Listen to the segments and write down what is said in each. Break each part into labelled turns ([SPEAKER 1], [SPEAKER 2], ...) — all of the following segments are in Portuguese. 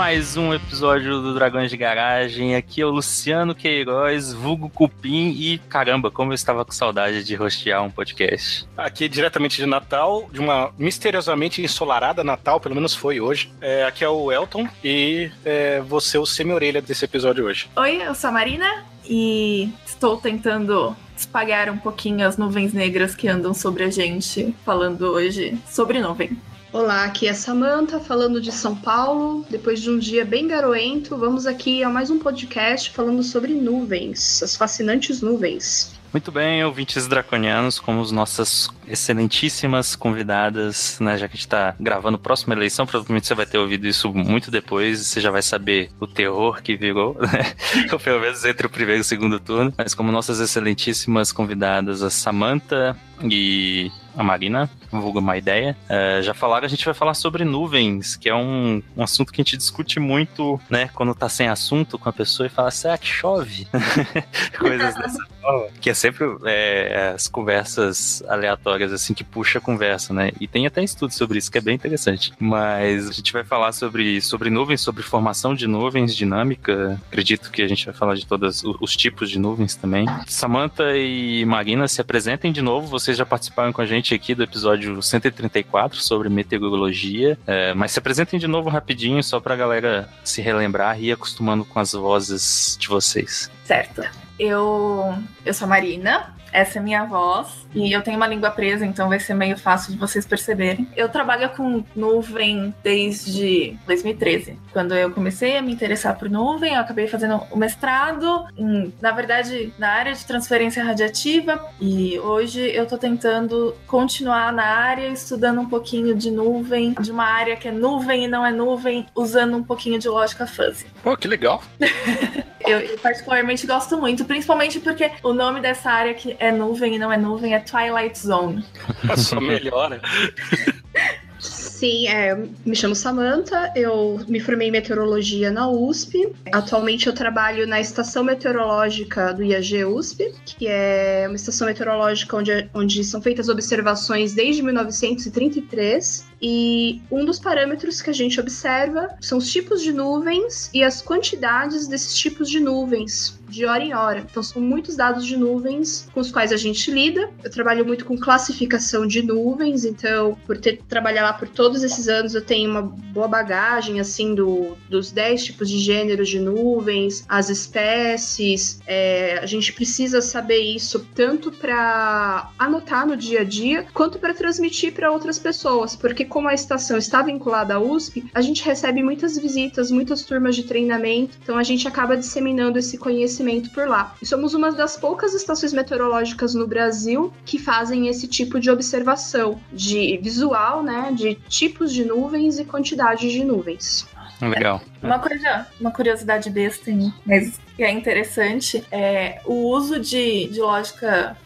[SPEAKER 1] Mais um episódio do Dragões de Garagem. Aqui é o Luciano Queiroz, vulgo Cupim e caramba, como eu estava com saudade de rostear um podcast.
[SPEAKER 2] Aqui diretamente de Natal, de uma misteriosamente ensolarada Natal, pelo menos foi hoje. É, aqui é o Elton e é, você o semi-orelha desse episódio hoje.
[SPEAKER 3] Oi, eu sou a Marina e estou tentando espalhar um pouquinho as nuvens negras que andam sobre a gente, falando hoje sobre nuvem.
[SPEAKER 4] Olá, aqui é Samantha falando de São Paulo. Depois de um dia bem garoento, vamos aqui a mais um podcast falando sobre nuvens, as fascinantes nuvens.
[SPEAKER 1] Muito bem, ouvintes draconianos, como as nossas excelentíssimas convidadas, né? Já que a gente tá gravando a próxima eleição, provavelmente você vai ter ouvido isso muito depois, você já vai saber o terror que virou, né? Pelo menos entre o primeiro e o segundo turno. Mas como nossas excelentíssimas convidadas, a Samantha e a Marina, vulgo uma ideia, uh, já falaram, a gente vai falar sobre nuvens, que é um, um, assunto que a gente discute muito, né, quando tá sem assunto com a pessoa e fala, será que chove? Coisas dessa forma. Que é sempre é, as conversas aleatórias, assim, que puxa a conversa, né? E tem até estudos sobre isso, que é bem interessante. Mas a gente vai falar sobre, sobre nuvens, sobre formação de nuvens, dinâmica. Acredito que a gente vai falar de todos os tipos de nuvens também. Samantha e Marina, se apresentem de novo. Vocês já participaram com a gente aqui do episódio 134 sobre meteorologia. É, mas se apresentem de novo rapidinho, só pra galera se relembrar e ir acostumando com as vozes de vocês.
[SPEAKER 3] Certo. Eu, eu sou a Marina, essa é minha voz e eu tenho uma língua presa, então vai ser meio fácil de vocês perceberem. Eu trabalho com nuvem desde 2013, quando eu comecei a me interessar por nuvem. Eu acabei fazendo o mestrado, em, na verdade, na área de transferência radiativa, e hoje eu tô tentando continuar na área, estudando um pouquinho de nuvem, de uma área que é nuvem e não é nuvem, usando um pouquinho de lógica fuzzy.
[SPEAKER 2] Pô, que legal!
[SPEAKER 3] eu, eu particularmente gosto muito, principalmente porque o nome dessa área que é nuvem e não é nuvem é Twilight Zone.
[SPEAKER 2] Só melhora.
[SPEAKER 4] Sim, é, me chamo Samantha, eu me formei em meteorologia na USP. Atualmente eu trabalho na estação meteorológica do IAG USP, que é uma estação meteorológica onde, onde são feitas observações desde 1933. E um dos parâmetros que a gente observa são os tipos de nuvens e as quantidades desses tipos de nuvens de hora em hora. Então, são muitos dados de nuvens com os quais a gente lida. Eu trabalho muito com classificação de nuvens, então, por ter trabalhado lá por todos esses anos, eu tenho uma boa bagagem, assim, do, dos 10 tipos de gêneros de nuvens, as espécies. É, a gente precisa saber isso tanto para anotar no dia a dia, quanto para transmitir para outras pessoas, porque como a estação está vinculada à USP, a gente recebe muitas visitas, muitas turmas de treinamento, então a gente acaba disseminando esse conhecimento por lá. E somos uma das poucas estações meteorológicas no Brasil que fazem esse tipo de observação de visual, né, de tipos de nuvens e quantidades de nuvens.
[SPEAKER 1] Legal.
[SPEAKER 3] Uma coisa, uma curiosidade besta, mas que é interessante, é o uso de, de lógica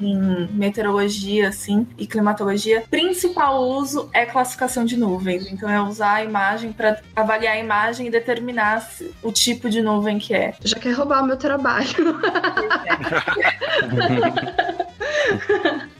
[SPEAKER 3] em meteorologia, assim, e climatologia, principal uso é classificação de nuvens. Então é usar a imagem para avaliar a imagem e determinar o tipo de nuvem que é.
[SPEAKER 4] Já quer roubar o meu trabalho.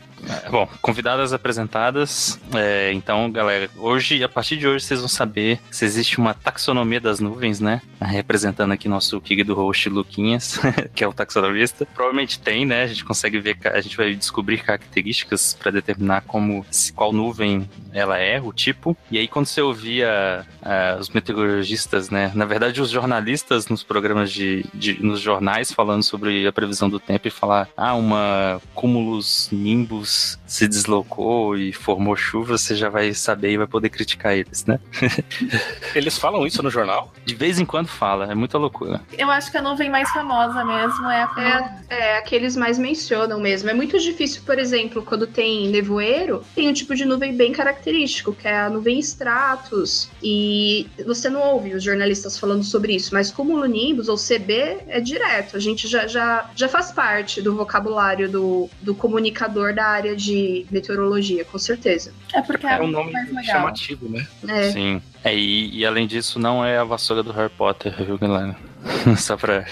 [SPEAKER 1] Bom, convidadas apresentadas. É, então, galera, hoje, a partir de hoje, vocês vão saber se existe uma taxonomia das nuvens, né? Representando aqui nosso querido host Luquinhas, que é o taxonomista. Provavelmente tem, né? A gente consegue ver, a gente vai descobrir características para determinar como, qual nuvem ela é, o tipo. E aí, quando você ouvia uh, os meteorologistas, né? Na verdade, os jornalistas nos programas de, de, nos jornais falando sobre a previsão do tempo e falar, ah, uma cúmulos nimbus Deus se deslocou e formou chuva, você já vai saber e vai poder criticar eles, né?
[SPEAKER 2] eles falam isso no jornal?
[SPEAKER 1] De vez em quando fala, é muita loucura.
[SPEAKER 3] Eu acho que a nuvem mais famosa mesmo é
[SPEAKER 4] a. É, é a que eles mais mencionam mesmo. É muito difícil, por exemplo, quando tem nevoeiro, tem um tipo de nuvem bem característico, que é a nuvem stratus. E você não ouve os jornalistas falando sobre isso, mas cumulonimbus ou CB é direto. A gente já, já, já faz parte do vocabulário do, do comunicador da área de de meteorologia, com certeza.
[SPEAKER 3] É porque é,
[SPEAKER 2] É um nome
[SPEAKER 3] mais legal.
[SPEAKER 2] chamativo, né?
[SPEAKER 4] É,
[SPEAKER 1] Sim. É, e, e além disso, não é a vassoura do Harry Potter, viu, galera? Só pra.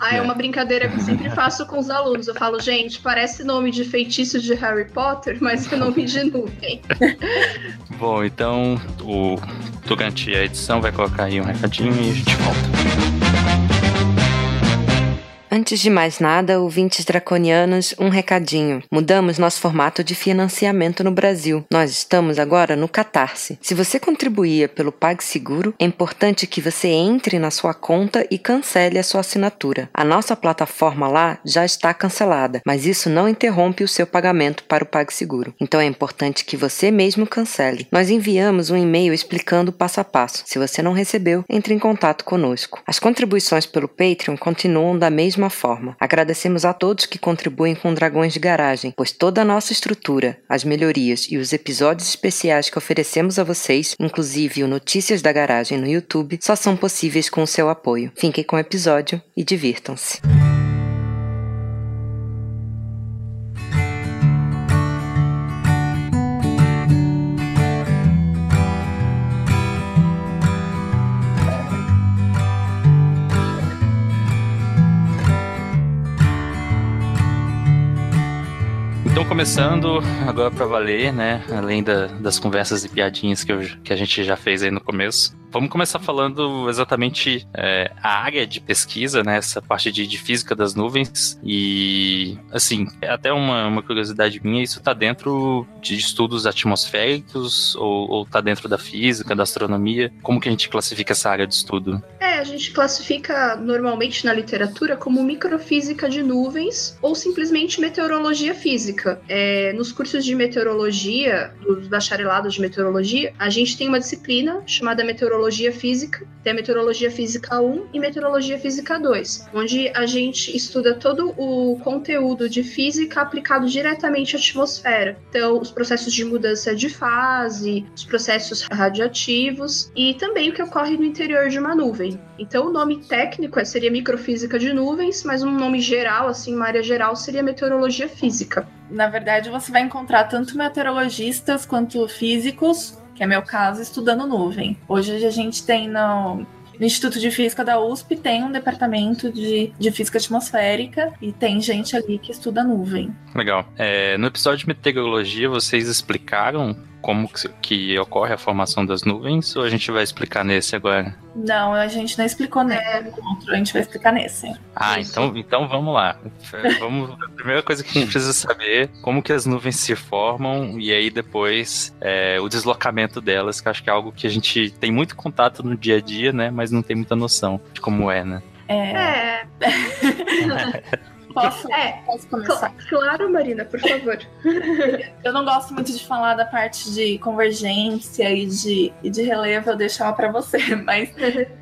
[SPEAKER 4] Ah, é uma brincadeira que eu sempre faço com os alunos. Eu falo, gente, parece nome de feitiço de Harry Potter, mas é nome de nuvem.
[SPEAKER 1] Bom, então o durante a edição vai colocar aí um recadinho e a gente volta.
[SPEAKER 5] Antes de mais nada, ouvintes draconianos, um recadinho. Mudamos nosso formato de financiamento no Brasil. Nós estamos agora no Catarse. Se você contribuía pelo PagSeguro, é importante que você entre na sua conta e cancele a sua assinatura. A nossa plataforma lá já está cancelada, mas isso não interrompe o seu pagamento para o PagSeguro. Então é importante que você mesmo cancele. Nós enviamos um e-mail explicando passo a passo. Se você não recebeu, entre em contato conosco. As contribuições pelo Patreon continuam da mesma forma. Agradecemos a todos que contribuem com Dragões de Garagem, pois toda a nossa estrutura, as melhorias e os episódios especiais que oferecemos a vocês, inclusive o Notícias da Garagem no YouTube, só são possíveis com o seu apoio. Fiquem com o episódio e divirtam-se.
[SPEAKER 1] Começando agora pra valer, né? Além da- das conversas e piadinhas que, eu- que a gente já fez aí no começo. Vamos começar falando exatamente é, a área de pesquisa, né? Essa parte de, de física das nuvens. E, assim, é até uma, uma curiosidade minha, isso tá dentro de estudos atmosféricos ou, ou tá dentro da física, da astronomia? Como que a gente classifica essa área de estudo?
[SPEAKER 4] É, a gente classifica normalmente na literatura como microfísica de nuvens ou simplesmente meteorologia física. É, nos cursos de meteorologia, dos bacharelados de meteorologia, a gente tem uma disciplina chamada meteorologia física, tem a meteorologia física 1 e meteorologia física 2, onde a gente estuda todo o conteúdo de física aplicado diretamente à atmosfera. Então, os processos de mudança de fase, os processos radioativos e também o que ocorre no interior de uma nuvem. Então, o nome técnico é- seria microfísica de nuvens, mas um nome geral, assim, uma área geral, seria meteorologia física.
[SPEAKER 3] Na verdade, você vai encontrar tanto meteorologistas quanto físicos, que é meu caso, estudando nuvem. Hoje a gente tem no, no Instituto de Física da USP tem um departamento de, de física atmosférica e tem gente ali que estuda nuvem.
[SPEAKER 1] Legal. É, no episódio de meteorologia, vocês explicaram como que, que ocorre a formação das nuvens ou a gente vai explicar nesse agora?
[SPEAKER 3] Não, a gente não explicou nesse encontro, a gente vai explicar nesse.
[SPEAKER 1] Ah,
[SPEAKER 4] Isso.
[SPEAKER 1] então, então vamos lá. É, Vamos, a primeira coisa que a gente precisa saber é como que as nuvens se formam e aí depois é, o deslocamento delas, que eu acho que é algo que a gente tem muito contato no dia a dia, né? Mas não tem muita noção de como é, né?
[SPEAKER 3] É,
[SPEAKER 4] É,
[SPEAKER 3] posso,
[SPEAKER 4] é.
[SPEAKER 3] posso começar?
[SPEAKER 4] cl- claro, Marina, por favor.
[SPEAKER 3] Eu não gosto muito de falar da parte de convergência e de, e de relevo, eu deixo ela pra você, mas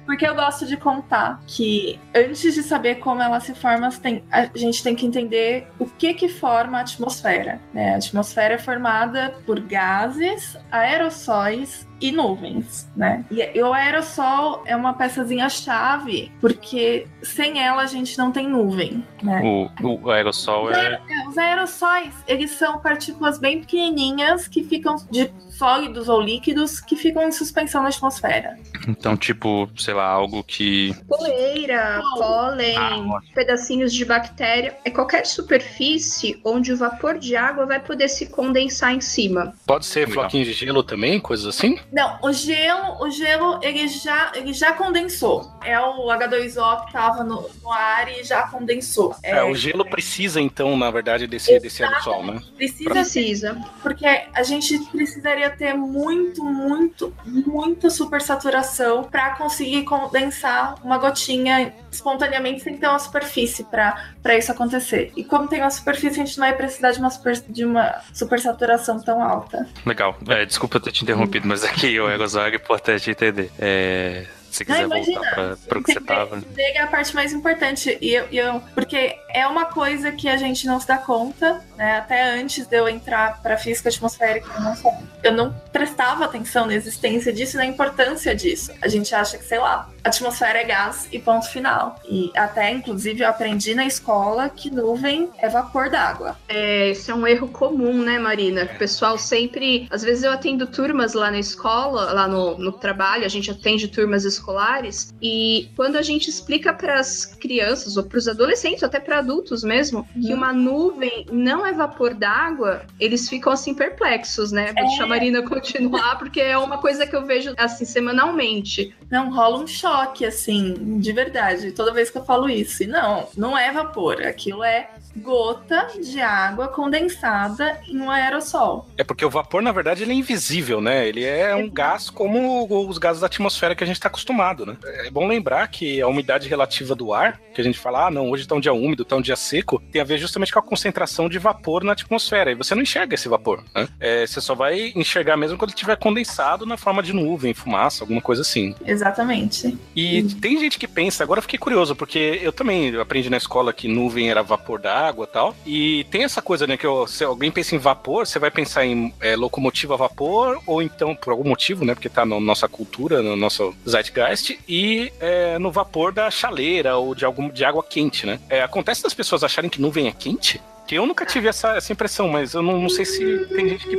[SPEAKER 3] porque eu gosto de contar que antes de saber como ela se forma, tem- a gente tem que entender o que que forma a atmosfera. né? A atmosfera é formada por gases, aerossóis e nuvens, né? E, o aerossol é uma peçazinha chave, porque sem ela a gente não tem nuvem, né?
[SPEAKER 1] O, o aerossol é.
[SPEAKER 3] É, Os aerossóis, eles são partículas bem pequenininhas que ficam de sólidos ou líquidos que ficam em suspensão na atmosfera.
[SPEAKER 1] Então, tipo, sei lá, algo que.
[SPEAKER 4] Poeira, pólen,
[SPEAKER 1] Ah,
[SPEAKER 4] pedacinhos de bactéria. É qualquer superfície onde o vapor de água vai poder se condensar em cima.
[SPEAKER 2] Pode ser
[SPEAKER 1] Legal.
[SPEAKER 2] floquinho de gelo também, coisas assim?
[SPEAKER 3] Não, o gelo, o gelo, ele já, ele já condensou. É o H2O que tava no, no ar e já condensou.
[SPEAKER 2] É, o gelo precisa, então, na verdade, desse, desse aerossol, né?
[SPEAKER 3] precisa
[SPEAKER 4] Precisa.
[SPEAKER 3] porque a gente precisaria ter muito, muito, muita supersaturação para conseguir condensar uma gotinha espontaneamente sem ter uma superfície para isso acontecer. E como tem uma superfície, a gente não vai precisar de uma, super, de uma supersaturação tão alta.
[SPEAKER 1] Legal. É, desculpa ter te interrompido, mas aqui o aerosol é importante entender. É, Se quiser
[SPEAKER 3] Não, imagina.
[SPEAKER 1] voltar pra, pro que você tava.
[SPEAKER 3] Chega a parte mais importante. E eu, e eu- porque é uma coisa que a gente não se dá conta, né? Até antes de eu entrar pra física atmosférica, eu não, eu não prestava atenção na existência disso e na importância disso. A gente acha que, sei lá, atmosfera é gás e ponto final. E até, inclusive, eu aprendi na escola que nuvem é vapor d'água.
[SPEAKER 4] É, esse é um erro comum, né, Marina? O pessoal sempre. Às vezes eu atendo turmas lá na escola, lá no, no trabalho, a gente atende turmas escolares, e quando a gente explica para as crianças, ou para os adolescentes, ou até para adultos mesmo, que uma nuvem não é vapor d'água, eles ficam assim perplexos, né? Vou deixar a Marina continuar, porque é uma coisa que eu vejo assim semanalmente.
[SPEAKER 3] Não, rola um choque, assim, de verdade, toda vez que eu falo isso. E não, não é vapor, aquilo é gota de água condensada em um aerossol.
[SPEAKER 2] É porque o vapor, na verdade, ele é invisível, né? Ele é um gás como os gases da atmosfera que a gente está acostumado, né? É bom lembrar que a umidade relativa do ar, que a gente fala, ah, não, hoje tá um dia úmido, tá um dia seco, tem a ver justamente com a concentração de vapor na atmosfera. E você não enxerga esse vapor, né? É, você só vai enxergar mesmo quando ele estiver condensado na forma de nuvem, fumaça, alguma coisa assim.
[SPEAKER 3] Exatamente.
[SPEAKER 2] E tem gente que pensa, agora eu fiquei curioso, porque eu também aprendi na escola que nuvem era vapor da água tal. E tem essa coisa, né, que eu- se alguém pensa em vapor, você vai pensar em é, locomotiva a vapor, ou então, por algum motivo, né, porque tá na nossa cultura, no nosso zeitgeist, e é, no vapor da chaleira ou de, algum, de água quente, né? É, acontece das pessoas acharem que nuvem é quente? Que eu nunca tive essa, essa impressão, mas eu não, não sei se tem gente que.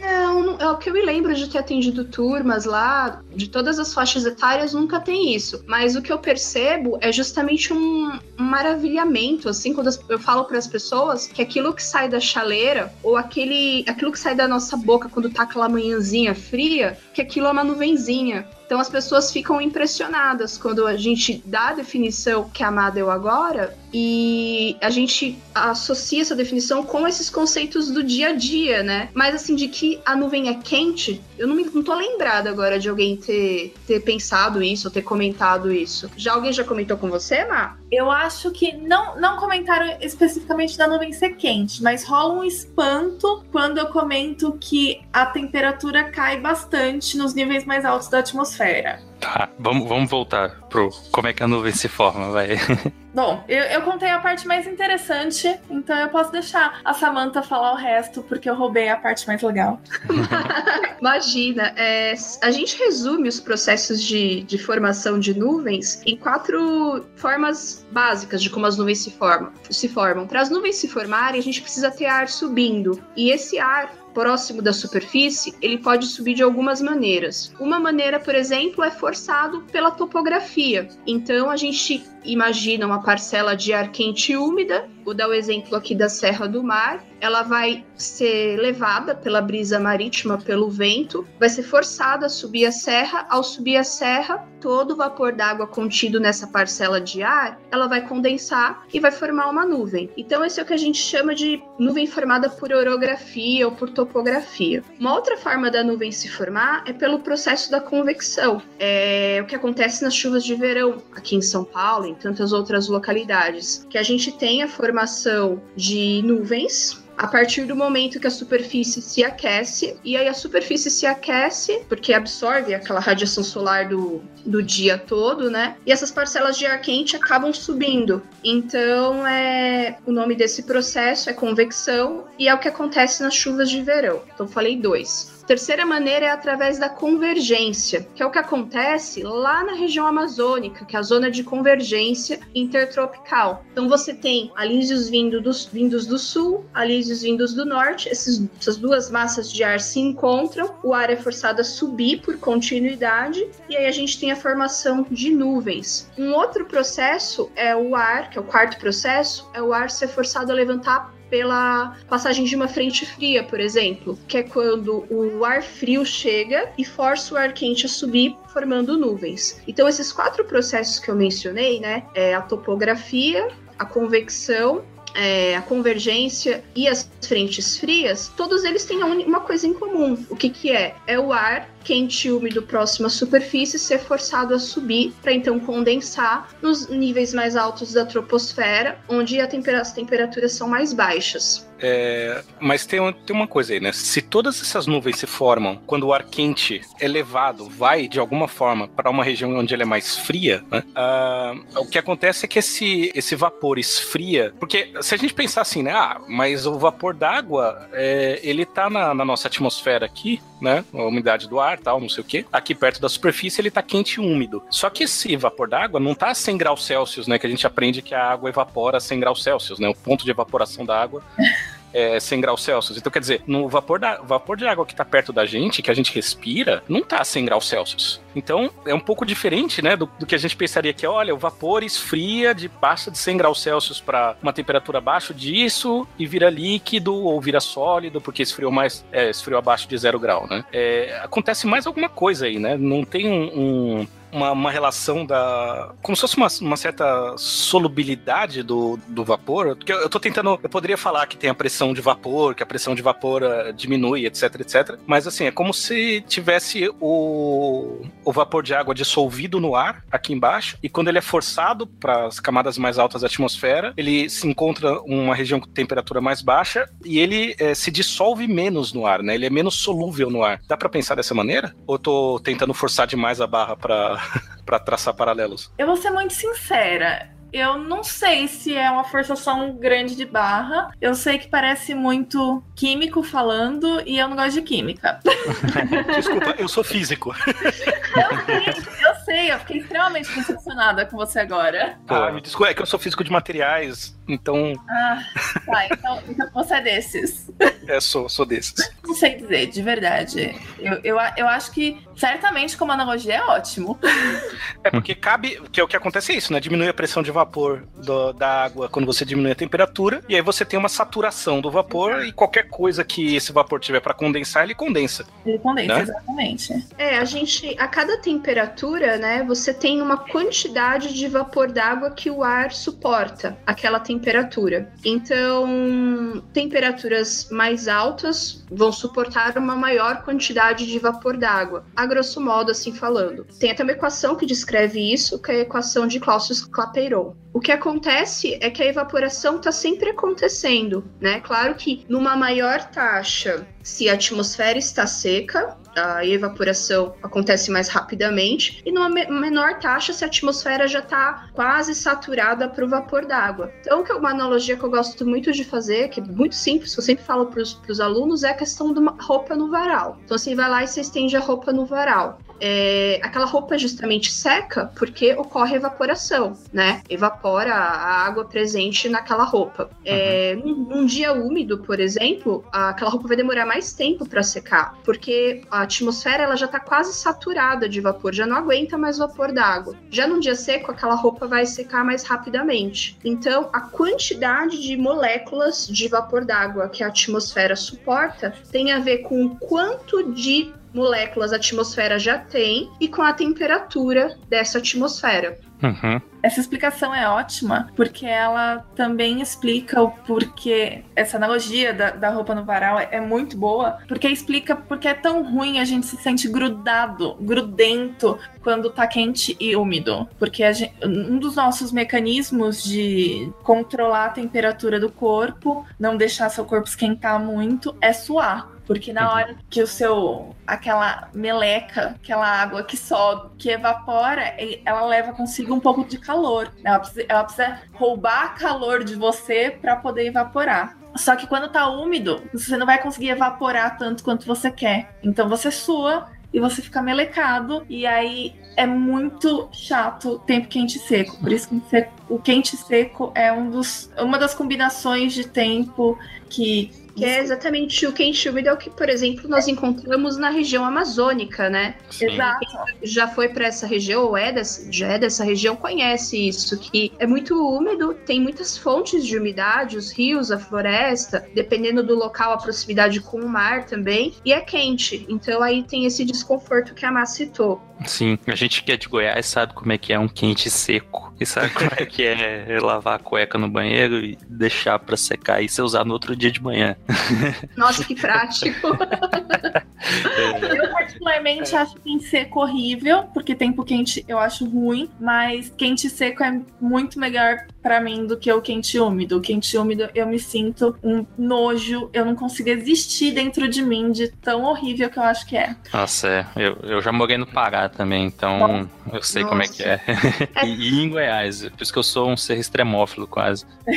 [SPEAKER 4] Não, é o que eu me lembro de ter atendido turmas lá, de todas as faixas etárias, nunca tem isso. Mas o que eu percebo é justamente um maravilhamento, assim, quando eu falo para as pessoas que aquilo que sai da chaleira, ou aquele, aquilo que sai da nossa boca quando tá aquela manhãzinha fria, que aquilo é uma nuvenzinha. Então as pessoas ficam impressionadas quando a gente dá a definição que a Má deu agora e a gente associa essa definição com esses conceitos do dia a dia, né? Mas assim, de que a nuvem é quente, eu não, me, não tô lembrada agora de alguém ter, ter pensado isso ou ter comentado isso. Já alguém já comentou com você, Má?
[SPEAKER 3] Eu acho que não, não comentaram especificamente da nuvem ser quente, mas rola um espanto quando eu comento que a temperatura cai bastante nos níveis mais altos da atmosfera.
[SPEAKER 1] Tá, vamos, vamos voltar pro como é que a nuvem se forma, vai.
[SPEAKER 3] Bom, eu, eu contei a parte mais interessante, então eu posso deixar a Samantha falar o resto, porque eu roubei a parte mais legal.
[SPEAKER 4] Imagina, é, a gente resume os processos de, de formação de nuvens em quatro formas básicas de como as nuvens se formam. Se formam. Para as nuvens se formarem, a gente precisa ter ar subindo. E esse ar próximo da superfície, ele pode subir de algumas maneiras. Uma maneira, por exemplo, é forçado pela topografia. Então a gente imagina uma parcela de ar quente e úmida, vou dar o exemplo aqui da Serra do Mar, ela vai ser levada pela brisa marítima, pelo vento, vai ser forçada a subir a serra. Ao subir a serra, todo o vapor d'água contido nessa parcela de ar, ela vai condensar e vai formar uma nuvem. Então esse é o que a gente chama de nuvem formada por orografia ou por topografia. Uma outra forma da nuvem se formar é pelo processo da convecção. É o que acontece nas chuvas de verão aqui em São Paulo, em tantas outras localidades, que a gente tem a formação de nuvens a partir do momento que a superfície se aquece, e aí a superfície se aquece, porque absorve aquela radiação solar do, do dia todo, né? E essas parcelas de ar quente acabam subindo. Então, é o nome desse processo é convecção, e é o que acontece nas chuvas de verão. Então, falei dois. Terceira maneira é através da convergência, que é o que acontece lá na região amazônica, que é a zona de convergência intertropical. Então você tem alísios vindo dos, vindos do sul, alísios vindos do norte, esses, essas duas massas de ar se encontram, o ar é forçado a subir por continuidade, e aí a gente tem a formação de nuvens. Um outro processo é o ar, que é o quarto processo, é o ar ser forçado a levantar pela passagem de uma frente fria, por exemplo, que é quando o ar frio chega e força o ar quente a subir, formando nuvens. Então, esses quatro processos que eu mencionei, né, é a topografia, a convecção, é, a convergência e as frentes frias, todos eles têm uma coisa em comum. O que, que é? É o ar quente e úmido próximo à superfície ser forçado a subir para então condensar nos níveis mais altos da troposfera, onde as temperaturas são mais baixas.
[SPEAKER 2] É, mas tem, tem uma coisa aí, né? Se todas essas nuvens se formam quando o ar quente é levado, vai de alguma forma para uma região onde ele é mais fria, né? Ah, o que acontece é que esse, esse vapor esfria. Porque se a gente pensar assim, né? Ah, mas o vapor d'água, é, ele tá na, na nossa atmosfera aqui, né? A umidade do ar, tal, não sei o quê. Aqui perto da superfície ele tá quente e úmido. Só que esse vapor d'água não tá a 100 graus Celsius, né? Que a gente aprende que a água evapora a 100 graus Celsius, né? O ponto de evaporação da água é, 100 graus Celsius. Então, quer dizer, no vapor, da, vapor de água que está perto da gente, que a gente respira, não está a 100 graus Celsius. Então, é um pouco diferente, né, do, do, que a gente pensaria que, olha, o vapor esfria de passa de 100 graus Celsius para uma temperatura abaixo disso e vira líquido ou vira sólido, porque esfriou mais, é, esfriou abaixo de zero grau, né? É, acontece mais alguma coisa aí, né? Não tem um, um uma, uma relação da. como se fosse uma, uma certa solubilidade do, do vapor. Porque eu, eu tô tentando. Eu poderia falar que tem a pressão de vapor, que a pressão de vapor uh, diminui, etc, etc. Mas assim, é como se tivesse o, o vapor de água dissolvido no ar, aqui embaixo, e quando ele é forçado para as camadas mais altas da atmosfera, ele se encontra uma região com temperatura mais baixa e ele é, se dissolve menos no ar, né? Ele é menos solúvel no ar. Dá para pensar dessa maneira? Ou tô tentando forçar demais a barra para para traçar paralelos?
[SPEAKER 3] Eu vou ser muito sincera. Eu não sei se é uma forçação grande de barra. Eu sei que parece muito químico falando e eu não gosto de química.
[SPEAKER 2] Desculpa, eu sou físico.
[SPEAKER 3] eu sei, eu sei. Eu fiquei extremamente decepcionada com você agora.
[SPEAKER 2] Ah, me desculpa, é que eu sou físico de materiais, então.
[SPEAKER 3] Ah, tá. Então, então você é desses.
[SPEAKER 2] É, sou, sou desses.
[SPEAKER 3] Não sei dizer, de verdade. Eu, eu, eu acho que certamente como analogia é ótimo.
[SPEAKER 2] É porque cabe. Que é o que acontece é isso, né? Diminui a pressão de vapor do, da água quando você diminui a temperatura, e aí você tem uma saturação do vapor, e qualquer coisa que esse vapor tiver para condensar, ele condensa.
[SPEAKER 3] Ele condensa, né? exatamente.
[SPEAKER 4] É, a gente. A cada temperatura, né, você tem uma quantidade de vapor d'água que o ar suporta, aquela temperatura. Então, temperaturas mais altas vão suportar uma maior quantidade de vapor d'água, a grosso modo, assim falando. Tem até uma equação que descreve isso, que é a equação de Clausius-Clapeyron. O que acontece é que a evaporação está sempre acontecendo, né? Claro que numa maior taxa, se a atmosfera está seca, a evaporação acontece mais rapidamente, e numa menor taxa se a atmosfera já está quase saturada para o vapor d'água. Então, que é uma analogia que eu gosto muito de fazer, que é muito simples, que eu sempre falo para os alunos, é a questão de uma roupa no varal. Então, você vai lá e você estende a roupa no varal é, aquela roupa é justamente seca porque ocorre evaporação, né? Evapora a água presente naquela roupa. É, num, num, dia úmido, por exemplo, aquela roupa vai demorar mais tempo para secar, porque a atmosfera ela já está quase saturada de vapor, já não aguenta mais vapor d'água. Já num dia seco, aquela roupa vai secar mais rapidamente. Então, a quantidade de moléculas de vapor d'água que a atmosfera suporta tem a ver com o quanto de moléculas a atmosfera já tem e com a temperatura dessa atmosfera.
[SPEAKER 1] Uhum.
[SPEAKER 3] Essa explicação é ótima, porque ela também explica o porquê. Essa analogia da, da roupa no varal é, é, muito boa, porque explica porque é tão ruim a gente se sente grudado, grudento, quando tá quente e úmido. Porque gente, um dos nossos mecanismos de controlar a temperatura do corpo, não deixar seu corpo esquentar muito, é suar. Porque na hora que o seu. aquela meleca, aquela água que sobe, que evapora, ela leva consigo um pouco de calor. Ela precisa, ela precisa roubar calor de você para poder evaporar. Só que quando tá úmido, você não vai conseguir evaporar tanto quanto você quer. Então você sua e você fica melecado. E aí é muito chato tempo quente e seco. Por isso que o quente e seco é um dos, uma das combinações de tempo que
[SPEAKER 4] que é exatamente o quente úmido é o que, por exemplo, nós encontramos na região amazônica, né?
[SPEAKER 3] Sim. Exato.
[SPEAKER 4] Quem já foi para essa região, ou é dessa, já é dessa região, conhece isso, que é muito úmido, tem muitas fontes de umidade, os rios, a floresta, dependendo do local, a proximidade com o mar também, e é quente. Então aí tem esse desconforto que a Má citou.
[SPEAKER 1] Sim, a gente que é de Goiás sabe como é que é um quente seco. E sabe como é que é lavar a cueca no banheiro e deixar para secar e ser usado no outro dia de manhã.
[SPEAKER 4] Nossa, que prático.
[SPEAKER 3] Eu, particularmente, acho quente seco horrível, porque tempo quente eu acho ruim, mas quente seco é muito melhor pra mim do que o quente úmido. O quente úmido eu me sinto um nojo, eu não consigo existir dentro de mim de tão horrível que eu acho que é.
[SPEAKER 1] Nossa, é. Eu, eu já morei no Pará também, então eu sei como é que é. e, e em Goiás, por isso que eu sou um ser extremófilo quase.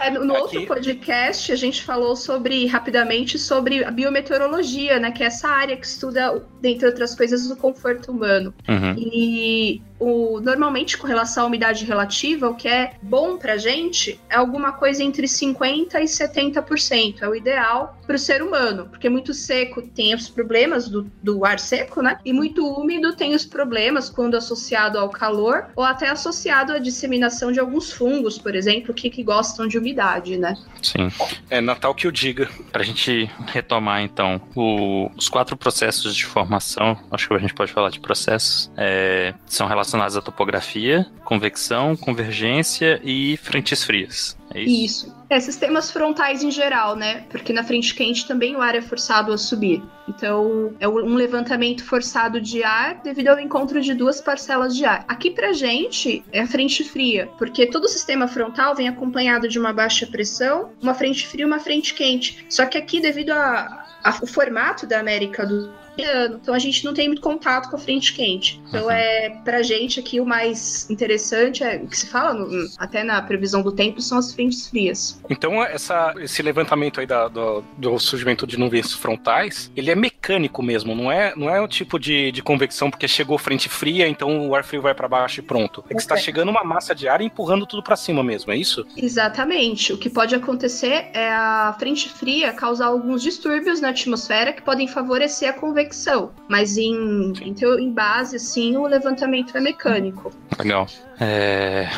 [SPEAKER 4] É, no no
[SPEAKER 2] Aqui-
[SPEAKER 4] outro podcast, a gente falou sobre, rapidamente, sobre a biometeorologia, né? Que é essa área que estuda, dentre outras coisas, o conforto humano.
[SPEAKER 1] Uhum.
[SPEAKER 4] E o, normalmente, com relação à umidade relativa, o que é bom pra gente é alguma coisa entre 50% e 70%. É o ideal pro ser humano. Porque muito seco tem os problemas do, do ar seco, né? E muito úmido tem os problemas quando associado ao calor ou até associado à disseminação de alguns fungos, por exemplo, que, que gostam de umidade, né?
[SPEAKER 1] Sim.
[SPEAKER 2] É Natal que o diga.
[SPEAKER 1] Pra gente retomar, então, o- os quatro processos de formação, acho que a gente pode falar de processos, é, são relacionados à topografia, convecção, convergência e frentes frias. É isso?
[SPEAKER 4] Isso. É, sistemas frontais em geral, né? Porque na frente quente também o ar é forçado a subir. Então, é um levantamento forçado de ar devido ao encontro de duas parcelas de ar. Aqui pra gente é a frente fria, porque todo o sistema frontal vem acompanhado de uma baixa pressão, uma frente fria e uma frente quente. Só que aqui, devido a- a- o formato da América do ano, então a gente não tem muito contato com a frente quente. Então
[SPEAKER 1] Uhum.
[SPEAKER 4] é pra gente aqui o mais interessante é o que se fala no- até na previsão do tempo são as frentes frias.
[SPEAKER 2] Então, essa, esse levantamento aí da- do, do surgimento de nuvens frontais, ele é mecânico mesmo, não é, não é o tipo de, de convecção porque chegou frente fria, então o ar frio vai para baixo e pronto. É que está
[SPEAKER 4] Ok.
[SPEAKER 2] chegando uma massa de ar e empurrando tudo para cima mesmo, é isso?
[SPEAKER 4] Exatamente. O que pode acontecer é a frente fria causar alguns distúrbios na atmosfera que podem favorecer a convecção. Mas em, em, teo- em base, sim, o levantamento é mecânico.
[SPEAKER 1] Legal. É,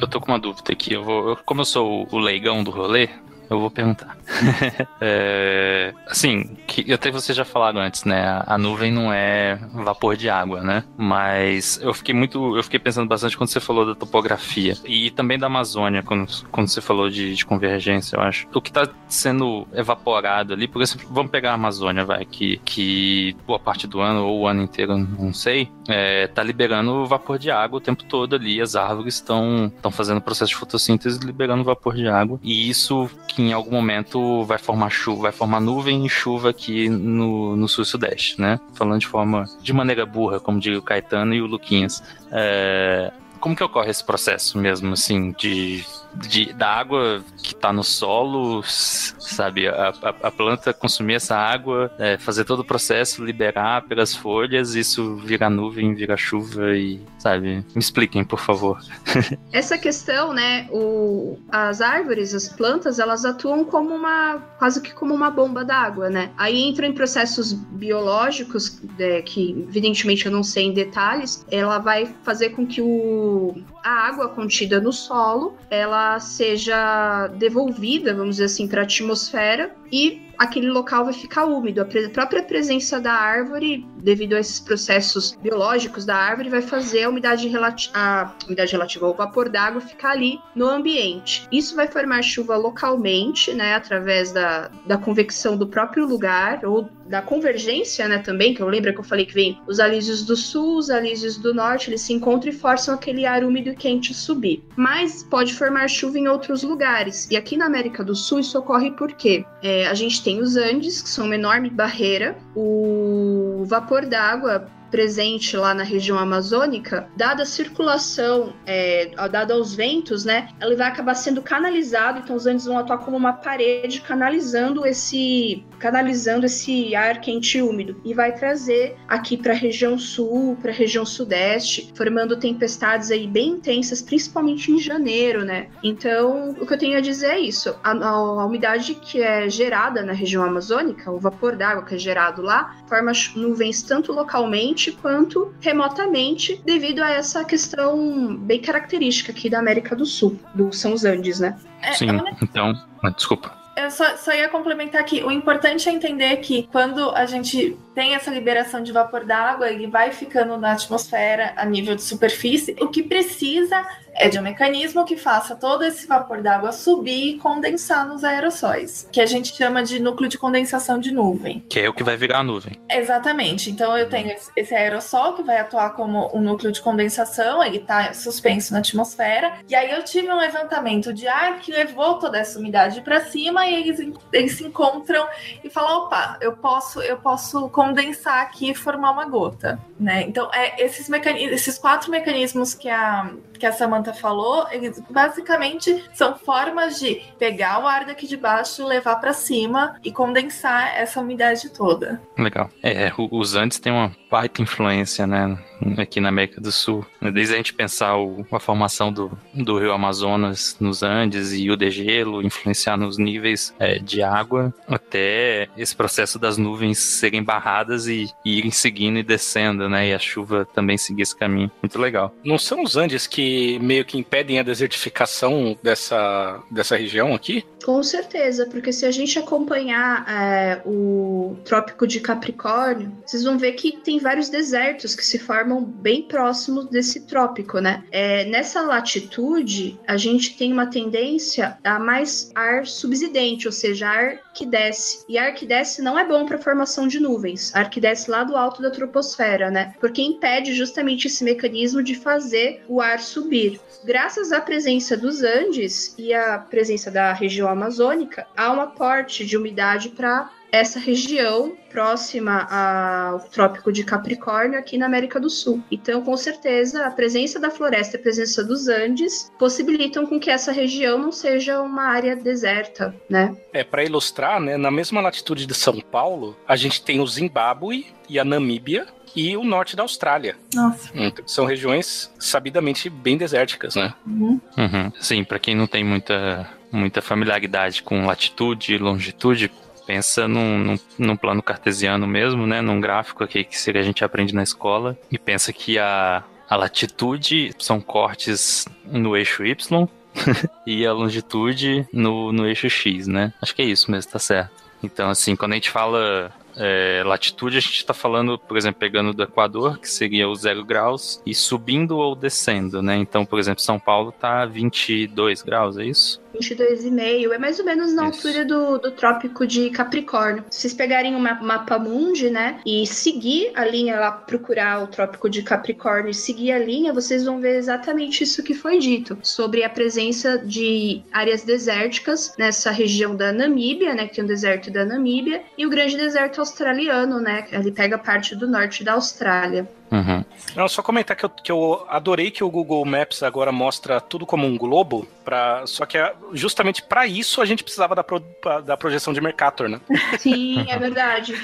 [SPEAKER 1] Eu tô com uma dúvida aqui. Eu vou, eu- como eu sou o leigão do rolê, eu vou perguntar. É, Assim, que até vocês já falaram antes, né? A, a nuvem não é vapor de água, né? Mas eu fiquei muito. Eu fiquei pensando bastante quando você falou da topografia. E também da Amazônia, quando, quando você falou de, de convergência, eu acho. O que tá sendo evaporado ali, por exemplo, vamos pegar a Amazônia, vai, que, que boa parte do ano, ou o ano inteiro, não sei, é, tá liberando vapor de água o tempo todo ali. As árvores estão fazendo processo de fotossíntese liberando vapor de água. E isso que em algum momento vai formar chuva, vai formar nuvem e chuva aqui no, no sul e sudeste, né? Falando de forma, de maneira burra, como diria o Caetano e o Luquinhas. É, como que ocorre esse processo mesmo, assim, de, de da água que tá no solo, sabe, a, a, a planta consumir essa água, é, fazer todo o processo, liberar pelas folhas, isso vira nuvem, vira chuva e, sabe, me expliquem, por favor.
[SPEAKER 4] Essa questão, né, o, as árvores, as plantas, elas atuam como uma, quase que como uma bomba d'água, né? Aí entram em processos biológicos, é, que evidentemente eu não sei em detalhes, ela vai fazer com que o, a água contida no solo, ela seja devolvida, vamos dizer assim, para a atmosfera e aquele local vai ficar úmido. A própria presença da árvore, devido a esses processos biológicos da árvore, vai fazer a umidade, relati a umidade relativa ao vapor d'água ficar ali no ambiente. Isso vai formar chuva localmente, né, através da, da convecção do próprio lugar ou da convergência, né, também, que eu lembro que eu falei que vem os alísios do sul, os alísios do norte, eles se encontram e forçam aquele ar úmido e quente subir. Mas pode formar chuva em outros lugares. E aqui na América do Sul isso ocorre por quê? É, a gente tem os Andes, que são uma enorme barreira, o vapor d'água presente lá na região amazônica, dada a circulação, é, dada aos ventos, né, ele vai acabar sendo canalizado, então os Andes vão atuar como uma parede canalizando esse canalizando esse ar quente e úmido e vai trazer aqui para a região sul, para a região sudeste, formando tempestades aí bem intensas, principalmente em janeiro, né? Então, o que eu tenho a dizer é isso: a, a- a umidade que é gerada na região amazônica, o vapor d'água que é gerado lá, forma nuvens tanto localmente quanto remotamente, devido a essa questão bem característica aqui da América do Sul, do são os Andes, né?
[SPEAKER 3] É,
[SPEAKER 1] Sim, então, ah, desculpa.
[SPEAKER 3] Eu só, só ia complementar aqui. O importante é entender que quando a gente tem essa liberação de vapor d'água, ele vai ficando na atmosfera a nível de superfície. O que precisa É de um mecanismo que faça todo esse vapor d'água subir e condensar nos aerossóis, que a gente chama de núcleo de condensação de nuvem.
[SPEAKER 1] Que é o que vai virar a nuvem.
[SPEAKER 3] Exatamente. Então eu tenho esse aerossol que vai atuar como um núcleo de condensação, ele está suspenso na atmosfera. E aí eu tive um levantamento de ar que levou toda essa umidade para cima e eles, eles se encontram e falam: opa, eu posso, eu posso condensar aqui e formar uma gota. Né? Então, é, esses, mecanismos, esses quatro mecanismos que a, que a Samantha falou, eles basicamente são formas de pegar o ar daqui de baixo, levar para cima e condensar essa umidade toda.
[SPEAKER 1] Legal. É, os Andes têm uma baita influência, né, aqui na América do Sul. Desde a gente pensar o, a formação do, do rio Amazonas nos Andes e o degelo influenciar nos níveis é, de água, até esse processo das nuvens serem barradas e, e, irem seguindo e descendo, né, e a chuva também seguir esse caminho. Muito legal.
[SPEAKER 2] Não são os Andes que meio que impedem a desertificação dessa, dessa região aqui?
[SPEAKER 4] Com certeza, porque se a gente acompanhar é, o Trópico de Capricórnio, vocês vão ver que tem vários desertos que se formam bem próximos desse trópico, né? É, nessa latitude, a gente tem uma tendência a mais ar subsidente, ou seja, ar que desce. E ar que desce não é bom para a formação de nuvens. Ar que desce lá do alto da troposfera, né? Porque impede justamente esse mecanismo de fazer o ar subir. Graças à presença dos Andes e à presença da região amazônica, há um aporte de umidade para essa região próxima ao Trópico de Capricórnio aqui na América do Sul. Então, com certeza, a presença da floresta e a presença dos Andes possibilitam com que essa região não seja uma área deserta, né?
[SPEAKER 2] É, para ilustrar, né, na mesma latitude de São Paulo, a gente tem o Zimbábue e a Namíbia, e o norte da Austrália.
[SPEAKER 3] Nossa.
[SPEAKER 2] Então, são regiões sabidamente bem desérticas, né?
[SPEAKER 3] Uhum.
[SPEAKER 1] Uhum. Sim, para quem não tem muita, muita familiaridade com latitude e longitude, pensa num, num, num, plano cartesiano mesmo, né? Num gráfico aqui que a gente aprende na escola. E pensa que a, a latitude são cortes no eixo Y e a longitude no, no eixo X, né? Acho que é isso mesmo, tá certo. Então, assim, quando a gente fala é, latitude, a gente está falando, por exemplo, pegando do Equador, que seria o zero graus, e subindo ou descendo, né? Então, por exemplo, São Paulo está 22 graus, é isso?
[SPEAKER 4] 22,5, é mais ou menos na Isso. altura do, do Trópico de Capricórnio. Se vocês pegarem o um mapa mundi, né, e seguir a linha lá, procurar o Trópico de Capricórnio e seguir a linha, vocês vão ver exatamente isso que foi dito, sobre a presença de áreas desérticas nessa região da Namíbia, né, que tem o deserto da Namíbia, e o grande deserto australiano, né, ele pega parte do norte da Austrália.
[SPEAKER 1] Uhum.
[SPEAKER 2] Não, só comentar que eu, que eu adorei que o Google Maps agora mostra tudo como um globo, pra, só que é justamente para isso a gente precisava da, pro, da projeção de Mercator, né?
[SPEAKER 4] Sim, é verdade.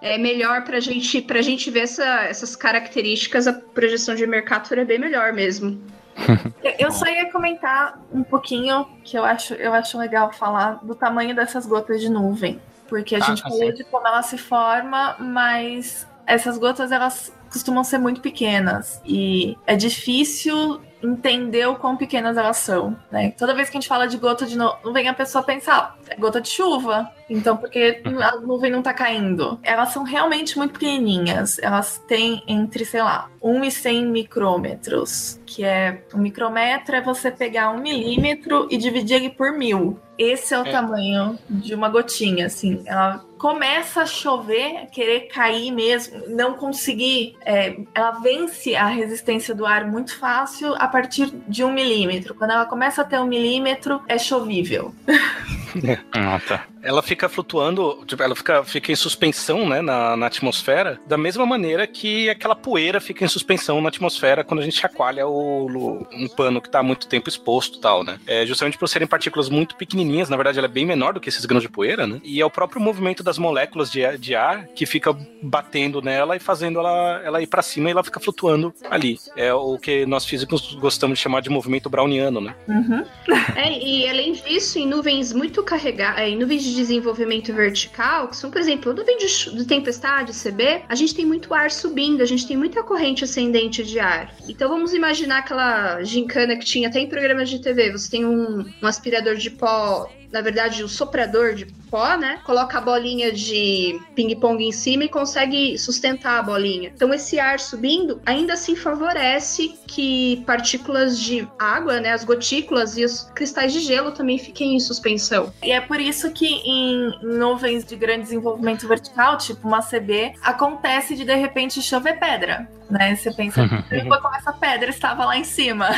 [SPEAKER 4] É melhor pra gente, pra gente ver essa, essas características, a projeção de Mercator é bem melhor mesmo.
[SPEAKER 3] Eu só ia comentar um pouquinho que eu acho, eu acho legal falar do tamanho dessas gotas de nuvem. Porque a ah, gente falou de como ela se forma, mas essas gotas elas costumam ser muito pequenas e é difícil entender o quão pequenas elas são, né? Toda vez que a gente fala de gota de nuvem, a pessoa pensa, ah, é gota de chuva. Então, porque a nuvem não tá caindo? Elas são realmente muito pequenininhas. Elas têm entre, sei lá, 1 e 100 micrômetros, que é... Um micrômetro é você pegar um milímetro e dividir ele por mil. Esse é o é. tamanho de uma gotinha, assim. Ela começa a chover, querer cair mesmo, não conseguir. É, ela vence a resistência do ar muito fácil a partir de um milímetro. Quando ela começa a ter um milímetro, é chovível.
[SPEAKER 1] ah, tá.
[SPEAKER 2] Ela fica flutuando, tipo, ela fica, fica em suspensão, né, na, na atmosfera, da mesma maneira que aquela poeira fica em suspensão na atmosfera quando a gente chacoalha o, um pano que está muito tempo exposto tal, né? É justamente por serem partículas muito pequenininhas, na verdade ela é bem menor do que esses grãos de poeira, né? E é o próprio movimento das moléculas de, de ar que fica batendo nela e fazendo ela, ela ir para cima e ela fica flutuando ali. É o que nós físicos gostamos de chamar de movimento browniano, né?
[SPEAKER 4] Uhum. é, e além disso, em nuvens muito carregadas, é, em nuvens de desenvolvimento vertical, que são, por exemplo, nuvem de, de tempestade, CB, a gente tem muito ar subindo, a gente tem muita corrente ascendente de ar. Então vamos imaginar aquela gincana que tinha até em programas de TV. Você tem um, um aspirador de pó na verdade, o soprador de pó, né? Coloca a bolinha de ping-pong em cima e consegue sustentar a bolinha. Então, esse ar subindo ainda assim favorece que partículas de água, né, as gotículas e os cristais de gelo também fiquem em suspensão.
[SPEAKER 3] E é por isso que em nuvens de grande desenvolvimento vertical, tipo uma CB, acontece de de repente chover pedra, né? Você pensa, como essa pedra estava lá em cima.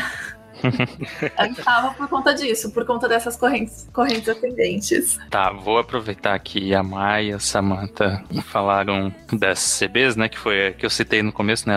[SPEAKER 3] estava por conta disso, por conta dessas correntes, correntes ascendentes.
[SPEAKER 1] Tá, vou aproveitar que a Maia e a Samantha falaram das CBs, né? Que foi a que eu citei no começo, né?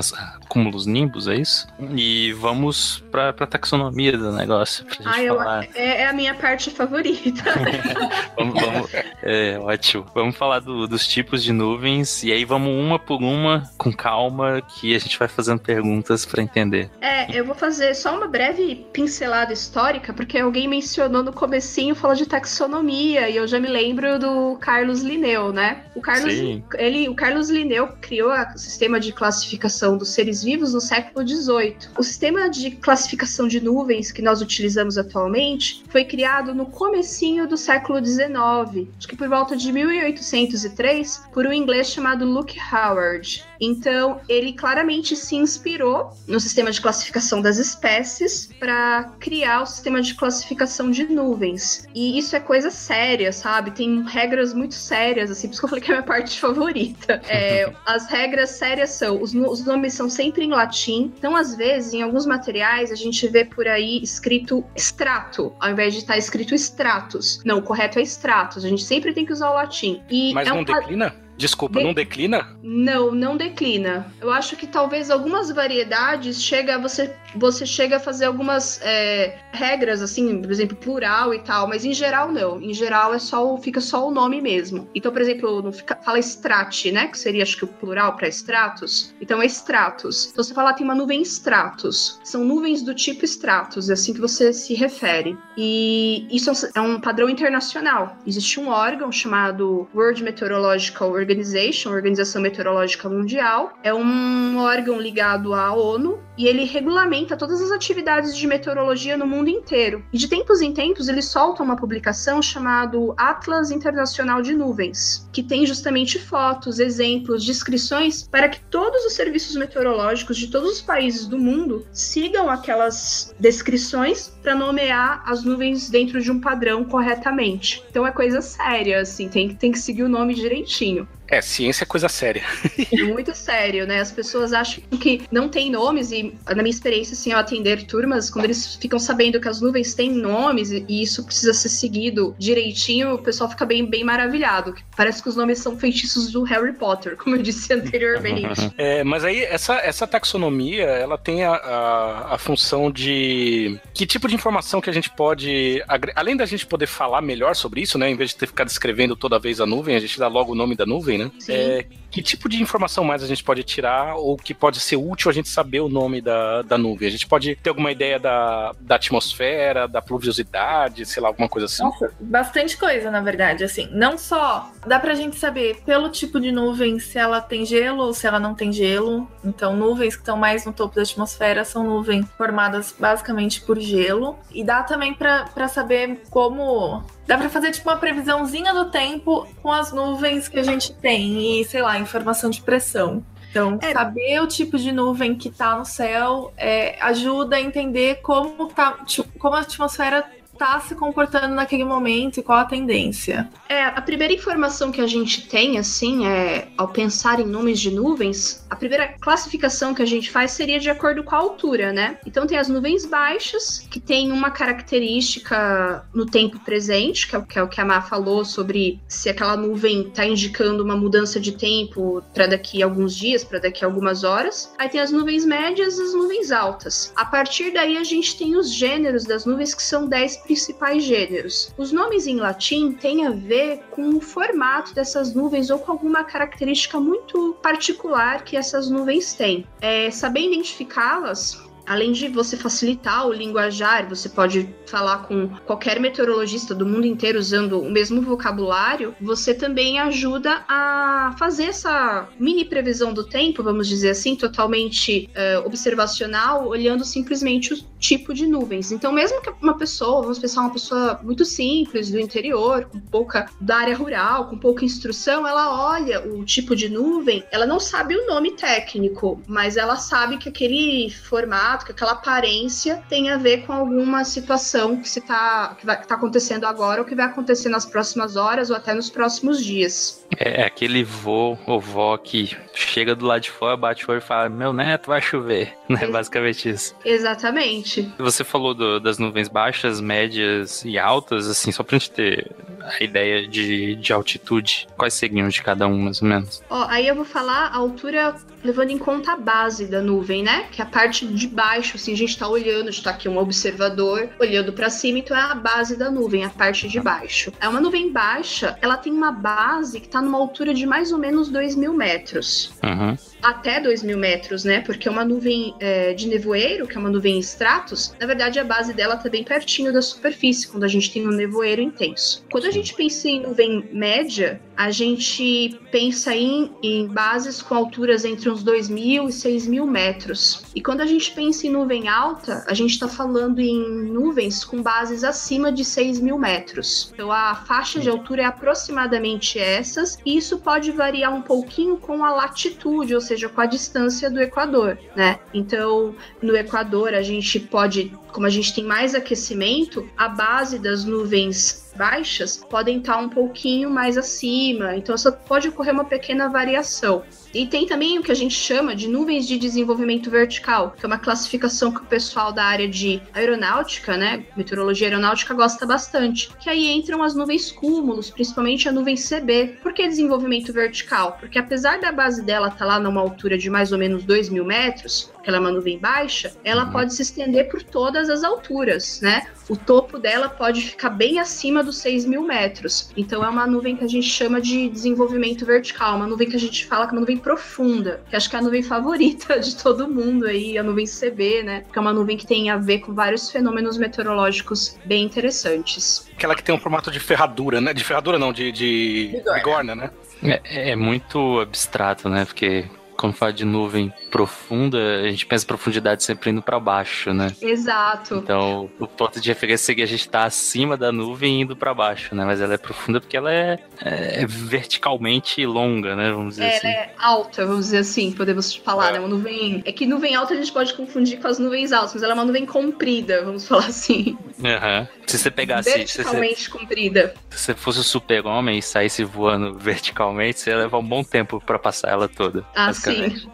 [SPEAKER 1] Cúmulos nimbus, é isso? E vamos pra, pra taxonomia do negócio. Pra gente
[SPEAKER 4] Ah, eu, é, é a minha parte favorita.
[SPEAKER 1] Vamos, vamos- é, ótimo. Vamos falar do- dos tipos de nuvens e aí vamos uma por uma, com calma, que a gente vai fazendo perguntas pra entender.
[SPEAKER 4] É, eu vou fazer só uma breve pincelada histórica, porque alguém mencionou no comecinho, falou de taxonomia, e eu já me lembro do Carlos Linneu, né? O Carlos,
[SPEAKER 1] Sim.
[SPEAKER 4] ele, o Carlos Linneu criou o sistema de classificação dos seres vivos no século XVIII. O sistema de classificação de nuvens que nós utilizamos atualmente foi criado no comecinho do século XIX, acho que por volta de 1803, por um inglês chamado Luke Howard. Então, ele claramente se inspirou no sistema de classificação das espécies para criar o sistema de classificação de nuvens. E isso é coisa séria, sabe? Tem regras muito sérias, assim, por isso que eu falei que é a minha parte favorita. É, as regras sérias são: os, os nomes são sempre em latim, então, às vezes, em alguns materiais, a gente vê por aí escrito extrato, ao invés de estar escrito stratus. Não, o correto é stratus, a gente sempre tem que usar o latim. E
[SPEAKER 2] Mas
[SPEAKER 4] é
[SPEAKER 2] não
[SPEAKER 4] um
[SPEAKER 2] declina? Desculpa,
[SPEAKER 4] De-
[SPEAKER 2] não declina?
[SPEAKER 4] não, não declina. Eu acho que talvez algumas variedades chega você você chega a fazer algumas é, regras assim, por exemplo, plural e tal, mas em geral não. Em geral é só fica só o nome mesmo. Então, por exemplo, não fica, fala strati, né? Que seria acho que o plural para stratus. Então é stratus. Então você fala tem uma nuvem stratus. São nuvens do tipo stratus, é assim que você se refere. E isso é um padrão internacional. Existe um órgão chamado World Meteorological Organization, Organização Meteorológica Mundial. É um órgão ligado à ONU e ele regulamenta todas as atividades de meteorologia no mundo inteiro. E de tempos em tempos ele solta uma publicação chamado Atlas Internacional de Nuvens, que tem justamente fotos, exemplos, descrições para que todos os serviços meteorológicos de todos os países do mundo sigam aquelas descrições para nomear as nuvens dentro de um padrão corretamente. Então é coisa séria, assim, tem, tem que seguir o nome direitinho.
[SPEAKER 2] É, ciência é coisa séria.
[SPEAKER 4] É muito sério, né? As pessoas acham que não tem nomes, e na minha experiência, assim, ao atender turmas, quando eles ficam sabendo que as nuvens têm nomes e isso precisa ser seguido direitinho, o pessoal fica bem, bem maravilhado. Parece que os nomes são feitiços do Harry Potter, como eu disse anteriormente.
[SPEAKER 2] É, mas aí essa, essa taxonomia, ela tem a, a, a função de que tipo de informação que a gente pode, além da gente poder falar melhor sobre isso, né, em vez de ter ficado escrevendo toda vez a nuvem, a gente dá logo o nome da nuvem, né?
[SPEAKER 4] Sim.
[SPEAKER 2] É, que tipo de informação mais a gente pode tirar ou que pode ser útil a gente saber o nome da, da nuvem? A gente pode ter alguma ideia da, da atmosfera, da pluviosidade, sei lá, alguma coisa assim?
[SPEAKER 3] Nossa, bastante coisa, na verdade, assim. Não só dá pra gente saber pelo tipo de nuvem se ela tem gelo ou se ela não tem gelo. Então, nuvens que estão mais no topo da atmosfera são nuvens formadas basicamente por gelo. E dá também pra saber como. Dá pra fazer tipo uma previsãozinha do tempo com as nuvens que a gente tem e, sei lá, informação de pressão. Então,
[SPEAKER 4] É.
[SPEAKER 3] saber o tipo de nuvem que tá no céu é, ajuda a entender como, tá, tipo, como a atmosfera tá se comportando naquele momento e qual a tendência.
[SPEAKER 4] É, a primeira informação que a gente tem, assim, é ao pensar em nomes de nuvens, a primeira classificação que a gente faz seria de acordo com a altura, né? Então tem as nuvens baixas, que tem uma característica no tempo presente, que é o que, é o que a Má falou sobre se aquela nuvem tá indicando uma mudança de tempo para daqui a alguns dias, para daqui a algumas horas. Aí tem as nuvens médias e as nuvens altas. A partir daí a gente tem os gêneros das nuvens, que são 10 principais gêneros. Os nomes em latim têm a ver com o formato dessas nuvens ou com alguma característica muito particular que essas nuvens têm. É, saber identificá-las além de você facilitar o linguajar, você pode falar com qualquer meteorologista do mundo inteiro usando o mesmo vocabulário, você também ajuda a fazer essa mini previsão do tempo, vamos dizer assim, totalmente uh, observacional, olhando simplesmente o tipo de nuvens. Então, mesmo que uma pessoa, vamos pensar uma pessoa muito simples do interior, com pouca da área rural, com pouca instrução, ela olha o tipo de nuvem, ela não sabe o nome técnico, mas ela sabe que aquele formato, que aquela aparência tem a ver com alguma situação que se tá que vai que tá acontecendo agora ou que vai acontecer nas próximas horas ou até nos próximos dias.
[SPEAKER 1] É, é aquele vô ou vó que chega do lado de fora, bate o olho e fala: Meu neto vai chover. Não é basicamente isso.
[SPEAKER 4] Exatamente.
[SPEAKER 1] Você falou do, das nuvens baixas, médias e altas, assim, só pra gente ter a ideia de, de altitude. Quais seriam de cada um, mais ou menos?
[SPEAKER 4] Ó, aí eu vou falar a altura levando em conta a base da nuvem, né? Que é a parte de baixo, assim, a gente tá olhando, a gente tá aqui um observador olhando para cima, então é a base da nuvem, a parte de baixo. É uma nuvem baixa, ela tem uma base que tá numa altura de mais ou menos 2 mil metros.
[SPEAKER 1] Uhum
[SPEAKER 4] até 2 mil metros, né? Porque uma nuvem é, de nevoeiro, que é uma nuvem em stratos, na verdade a base dela está bem pertinho da superfície, quando a gente tem um nevoeiro intenso. Quando a gente pensa em nuvem média, a gente pensa em, em bases com alturas entre uns 2 mil e 6 mil metros. E quando a gente pensa em nuvem alta, a gente está falando em nuvens com bases acima de 6 mil metros. Então a faixa de altura é aproximadamente essas, e isso pode variar um pouquinho com a latitude, ou seja, com a distância do Equador, né? Então, no Equador, a gente pode, como a gente tem mais aquecimento, a base das nuvens baixas podem estar um pouquinho mais acima, então só pode ocorrer uma pequena variação. E tem também o que a gente chama de nuvens de desenvolvimento vertical, que é uma classificação que o pessoal da área de aeronáutica, né, meteorologia aeronáutica gosta bastante, que aí entram as nuvens cúmulos, principalmente a nuvem CB. Por que desenvolvimento vertical? Porque apesar da base dela estar tá lá numa altura de mais ou menos 2 mil metros, que ela é uma nuvem baixa, ela uhum. pode se estender por todas as alturas, né? O topo dela pode ficar bem acima dos 6 mil metros. Então é uma nuvem que a gente chama de desenvolvimento vertical, uma nuvem que a gente fala que é uma nuvem profunda, que acho que é a nuvem favorita de todo mundo aí, a nuvem CB, né? Que é uma nuvem que tem a ver com vários fenômenos meteorológicos bem interessantes.
[SPEAKER 2] Aquela que tem um formato de ferradura, né? De ferradura não, de, de bigorna, né?
[SPEAKER 1] É, é, muito abstrato, né? Porque quando fala de nuvem profunda, a gente pensa profundidade sempre indo para baixo, né?
[SPEAKER 4] Exato.
[SPEAKER 1] Então, o ponto de referência é que a gente está acima da nuvem indo para baixo, né? Mas ela é profunda porque ela é, é, verticalmente longa, né? Vamos dizer
[SPEAKER 4] ela
[SPEAKER 1] assim.
[SPEAKER 4] é alta, vamos dizer assim, podemos falar, é. né? Uma nuvem. É que nuvem alta a gente pode confundir com as nuvens altas, mas ela é uma nuvem comprida, vamos falar assim.
[SPEAKER 1] Uhum. Se você pegasse.
[SPEAKER 4] Verticalmente
[SPEAKER 1] se
[SPEAKER 4] você, comprida.
[SPEAKER 1] Se você fosse o super-homem e saísse voando verticalmente, você ia levar um bom tempo para passar ela toda.
[SPEAKER 4] Ah, sim.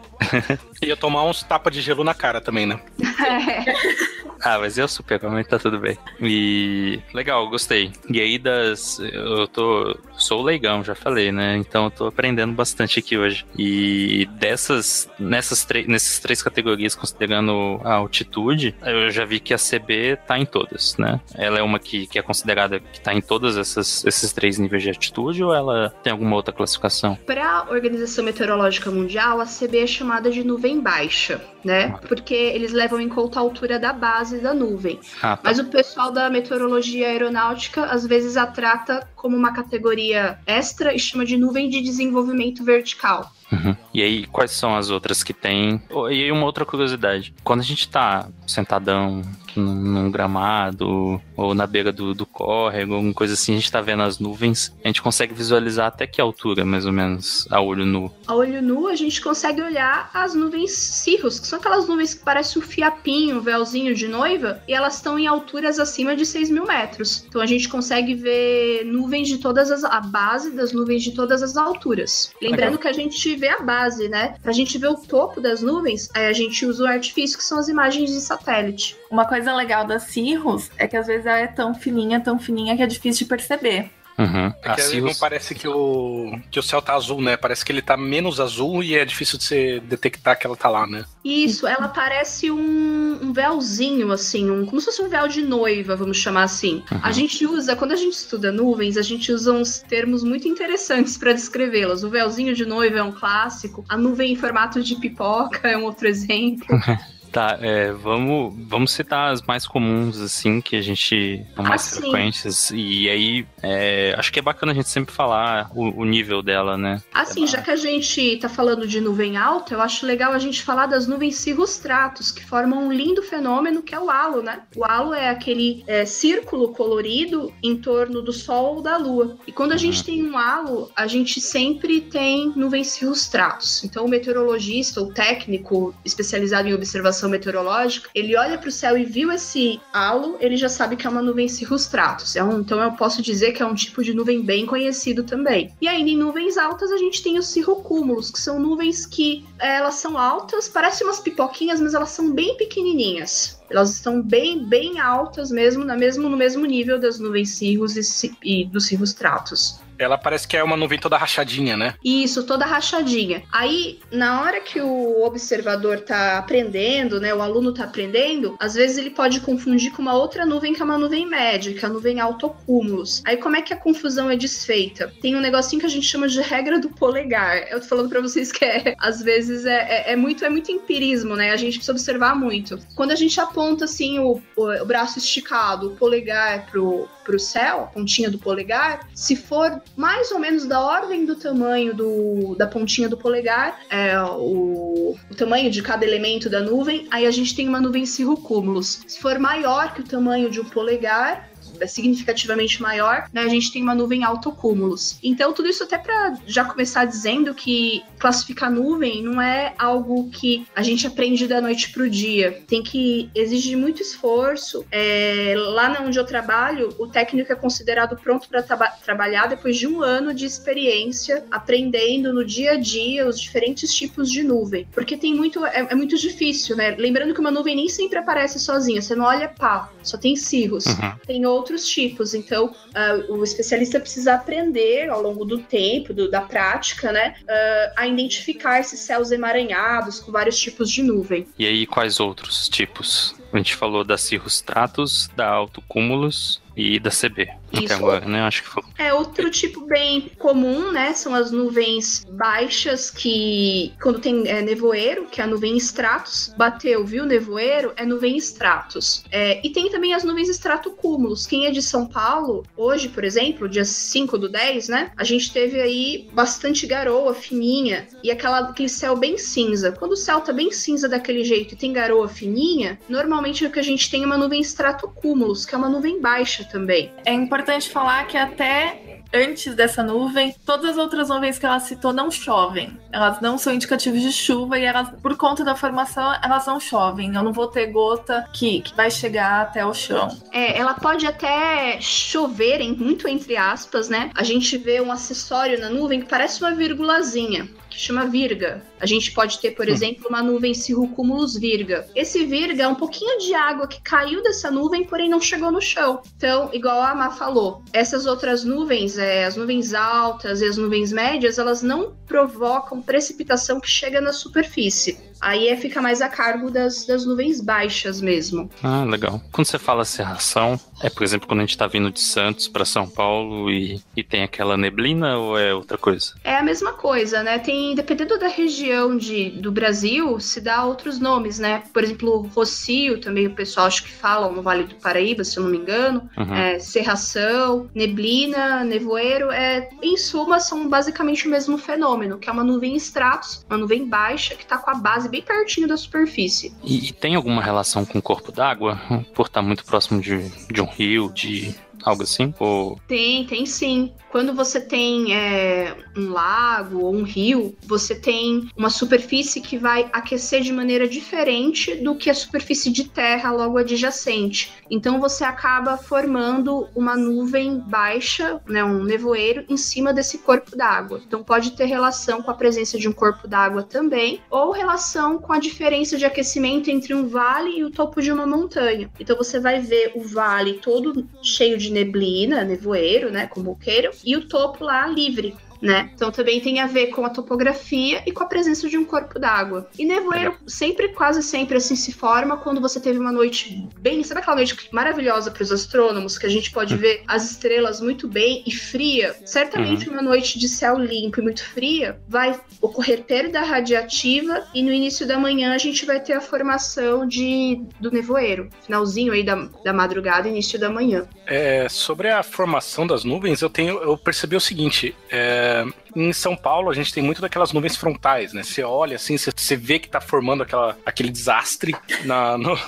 [SPEAKER 2] Ia tomar uns tapas de gelo na cara também, né?
[SPEAKER 4] É.
[SPEAKER 1] Ah, mas eu Superman, tá tudo bem. E legal, gostei. E aí das. Eu tô. Sou leigão, já falei, né? Então eu tô aprendendo bastante aqui hoje. E dessas. Nessas nesses três categorias, considerando a altitude, eu já vi que a CB tá em todas, né? Ela é uma que, que é considerada que tá em todas essas, esses três níveis de altitude ou ela tem alguma outra classificação?
[SPEAKER 4] Para a Organização Meteorológica Mundial, a CB é chamada de nuvem baixa, né? Porque eles levam em conta a altura da base da nuvem. Ah, tá. Mas o pessoal da meteorologia aeronáutica às vezes a trata como uma categoria extra e chama de nuvem de desenvolvimento vertical.
[SPEAKER 1] Uhum. E aí, quais são as outras que tem? E aí, uma outra curiosidade. Quando a gente tá sentadão num gramado ou na beira do, do córrego, alguma coisa assim, a gente tá vendo as nuvens, a gente consegue visualizar até que altura, mais ou menos, a olho nu.
[SPEAKER 4] A olho nu, a gente consegue olhar as nuvens cirrus, que são aquelas nuvens que parecem um fiapinho, um véuzinho de noiva, e elas estão em alturas acima de 6 mil metros. Então a gente consegue ver nuvens de todas as. a base das nuvens de todas as alturas. Lembrando Legal. que a gente vê a base, né? Pra gente ver o topo das nuvens, aí a gente usa o artifício, que são as imagens de satélite.
[SPEAKER 3] Uma coisa legal da Cirrus é que às vezes ela é tão fininha, tão fininha que é difícil de perceber.
[SPEAKER 1] Uhum.
[SPEAKER 2] É que Cirrus... não parece que o, que o céu tá azul, né? Parece que ele tá menos azul e é difícil de você detectar que ela tá lá, né?
[SPEAKER 4] Isso, ela parece um, um véuzinho, assim, um, como se fosse um véu de noiva, vamos chamar assim. Uhum. A gente usa, quando a gente estuda nuvens, a gente usa uns termos muito interessantes para descrevê-las. O véuzinho de noiva é um clássico, a nuvem em formato de pipoca é um outro exemplo.
[SPEAKER 1] Tá, é, vamos, vamos citar as mais comuns, assim, que a gente. mais
[SPEAKER 4] Ah,
[SPEAKER 1] frequentes. E aí, é, acho que é bacana a gente sempre falar o, o nível dela, né?
[SPEAKER 4] Assim, já que a gente tá falando de nuvem alta, eu acho legal a gente falar das nuvens cirrostratos, que formam um lindo fenômeno que é o halo, né? O halo é aquele é, círculo colorido em torno do Sol ou da Lua. E quando a gente tem um halo, a gente sempre tem nuvens cirrostratos. Então, o meteorologista, o técnico especializado em observação meteorológica, ele olha para o céu e viu esse halo, ele já sabe que é uma nuvem cirrostratos. É um, então, eu posso dizer que é um tipo de nuvem bem conhecido também. E ainda em nuvens altas, a gente tem os cirrocúmulos, que são nuvens que eh, elas são altas, parecem umas pipoquinhas, mas elas são bem pequenininhas. Elas estão bem, bem altas mesmo, na mesmo, no mesmo nível das nuvens cirros e, e dos cirrostratos.
[SPEAKER 2] Ela parece que é uma nuvem toda rachadinha, né?
[SPEAKER 4] Isso, toda rachadinha. Aí, na hora que o observador tá aprendendo, né, o aluno tá aprendendo, às vezes ele pode confundir com uma outra nuvem que é uma nuvem média, que é a nuvem autocúmulos. Aí, como é que a confusão é desfeita? Tem um negocinho que a gente chama de regra do polegar. Eu tô falando pra vocês que é, às vezes é, é, é muito é muito empirismo, né? A gente precisa observar muito. Quando a gente aponta assim o, o, o braço esticado, o polegar pro, pro céu, a pontinha do polegar, se for mais ou menos da ordem do tamanho do, da pontinha do polegar, é, o, o tamanho de cada elemento da nuvem, aí a gente tem uma nuvem cirrocúmulos. Se for maior que o tamanho de um polegar, significativamente maior, né, a gente tem uma nuvem autocúmulos. Então, tudo isso até para já começar dizendo que classificar nuvem não é algo que a gente aprende da noite pro dia. Tem que exigir muito esforço. É, lá onde eu trabalho, o técnico é considerado pronto para trabalhar depois de um ano de experiência, aprendendo no dia a dia os diferentes tipos de nuvem. Porque tem muito, é, é muito difícil, né? Lembrando que uma nuvem nem sempre aparece sozinha. Você não olha pá, só tem cirros.
[SPEAKER 1] Uhum.
[SPEAKER 4] Tem outros tipos. Então, uh, o especialista precisa aprender ao longo do tempo, do, da prática, né, uh, a identificar esses céus emaranhados com vários tipos de nuvem.
[SPEAKER 1] E aí, quais outros tipos? A gente falou da cirrostratus, da autocúmulos e da CB. Até
[SPEAKER 4] Isso.
[SPEAKER 1] agora, né? Acho que foi.
[SPEAKER 4] É outro tipo bem comum, né? São as nuvens baixas que, quando tem é, nevoeiro, que é a nuvem stratus, bateu, viu nevoeiro, é nuvem stratus. É, e tem também as nuvens estratocúmulos. Quem é de São Paulo, hoje, por exemplo, dia 5 do 10, né? A gente teve aí bastante garoa fininha e aquela, aquele céu bem cinza. Quando o céu tá bem cinza daquele jeito e tem garoa fininha, normalmente o que a gente tem é uma nuvem estratocúmulos, que é uma nuvem baixa também.
[SPEAKER 3] É importante falar que até antes dessa nuvem, todas as outras nuvens que ela citou não chovem. Elas não são indicativos de chuva e elas, por conta da formação, elas não chovem. Eu não vou ter gota que, que vai chegar até o chão.
[SPEAKER 4] É, ela pode até chover, em, muito entre aspas, né? A gente vê um acessório na nuvem que parece uma virgulazinha, que chama virga. A gente pode ter, por
[SPEAKER 1] Hum.
[SPEAKER 4] exemplo, uma nuvem cirrocúmulos virga. Esse virga é um pouquinho de água que caiu dessa nuvem, porém não chegou no chão. Então, igual a Má falou, essas outras nuvens, é, as nuvens altas e as nuvens médias, elas não provocam precipitação que chega na superfície. Aí é, fica mais a cargo das, das nuvens baixas mesmo.
[SPEAKER 1] Ah, legal. Quando você fala cerração, é, por exemplo, quando a gente tá vindo de Santos para São Paulo e, e tem aquela neblina ou é outra coisa?
[SPEAKER 4] É a mesma coisa, né? Tem, dependendo da região de, do Brasil, se dá outros nomes, né? Por exemplo, Rocio, também o pessoal acho que falam no Vale do Paraíba, se eu não me engano.
[SPEAKER 1] Uhum.
[SPEAKER 4] É, serração, neblina, nevoeiro, é, em suma, são basicamente o mesmo fenômeno, que é uma nuvem stratus, uma nuvem baixa que tá com a base bem pertinho da superfície.
[SPEAKER 1] E, e tem alguma relação com o corpo d'água? Por estar muito próximo de, de um rio, de algo assim? Ou...
[SPEAKER 4] Tem, tem sim. Quando você tem é, um lago ou um rio, você tem uma superfície que vai aquecer de maneira diferente do que a superfície de terra logo adjacente. Então você acaba formando uma nuvem baixa, né, um nevoeiro, em cima desse corpo d'água. Então pode ter relação com a presença de um corpo d'água também, ou relação com a diferença de aquecimento entre um vale e o topo de uma montanha. Então você vai ver o vale todo cheio de neblina, nevoeiro, né, com buqueiro, e o topo lá livre. Né? Então também tem a ver com a topografia e com a presença de um corpo d'água. E nevoeiro sempre, quase sempre assim se forma quando você teve uma noite bem, sabe aquela noite maravilhosa para os astrônomos que a gente pode ver as estrelas muito bem e fria? Certamente uma noite de céu limpo e muito fria vai ocorrer perda radiativa e no início da manhã a gente vai ter a formação de do nevoeiro, finalzinho aí da, da madrugada, início da manhã.
[SPEAKER 2] É, sobre a formação das nuvens, eu tenho eu percebi o seguinte: é, um, em São Paulo, a gente tem muito daquelas nuvens frontais, né? Você olha assim, você, vê que tá formando aquela, aquele desastre na, no,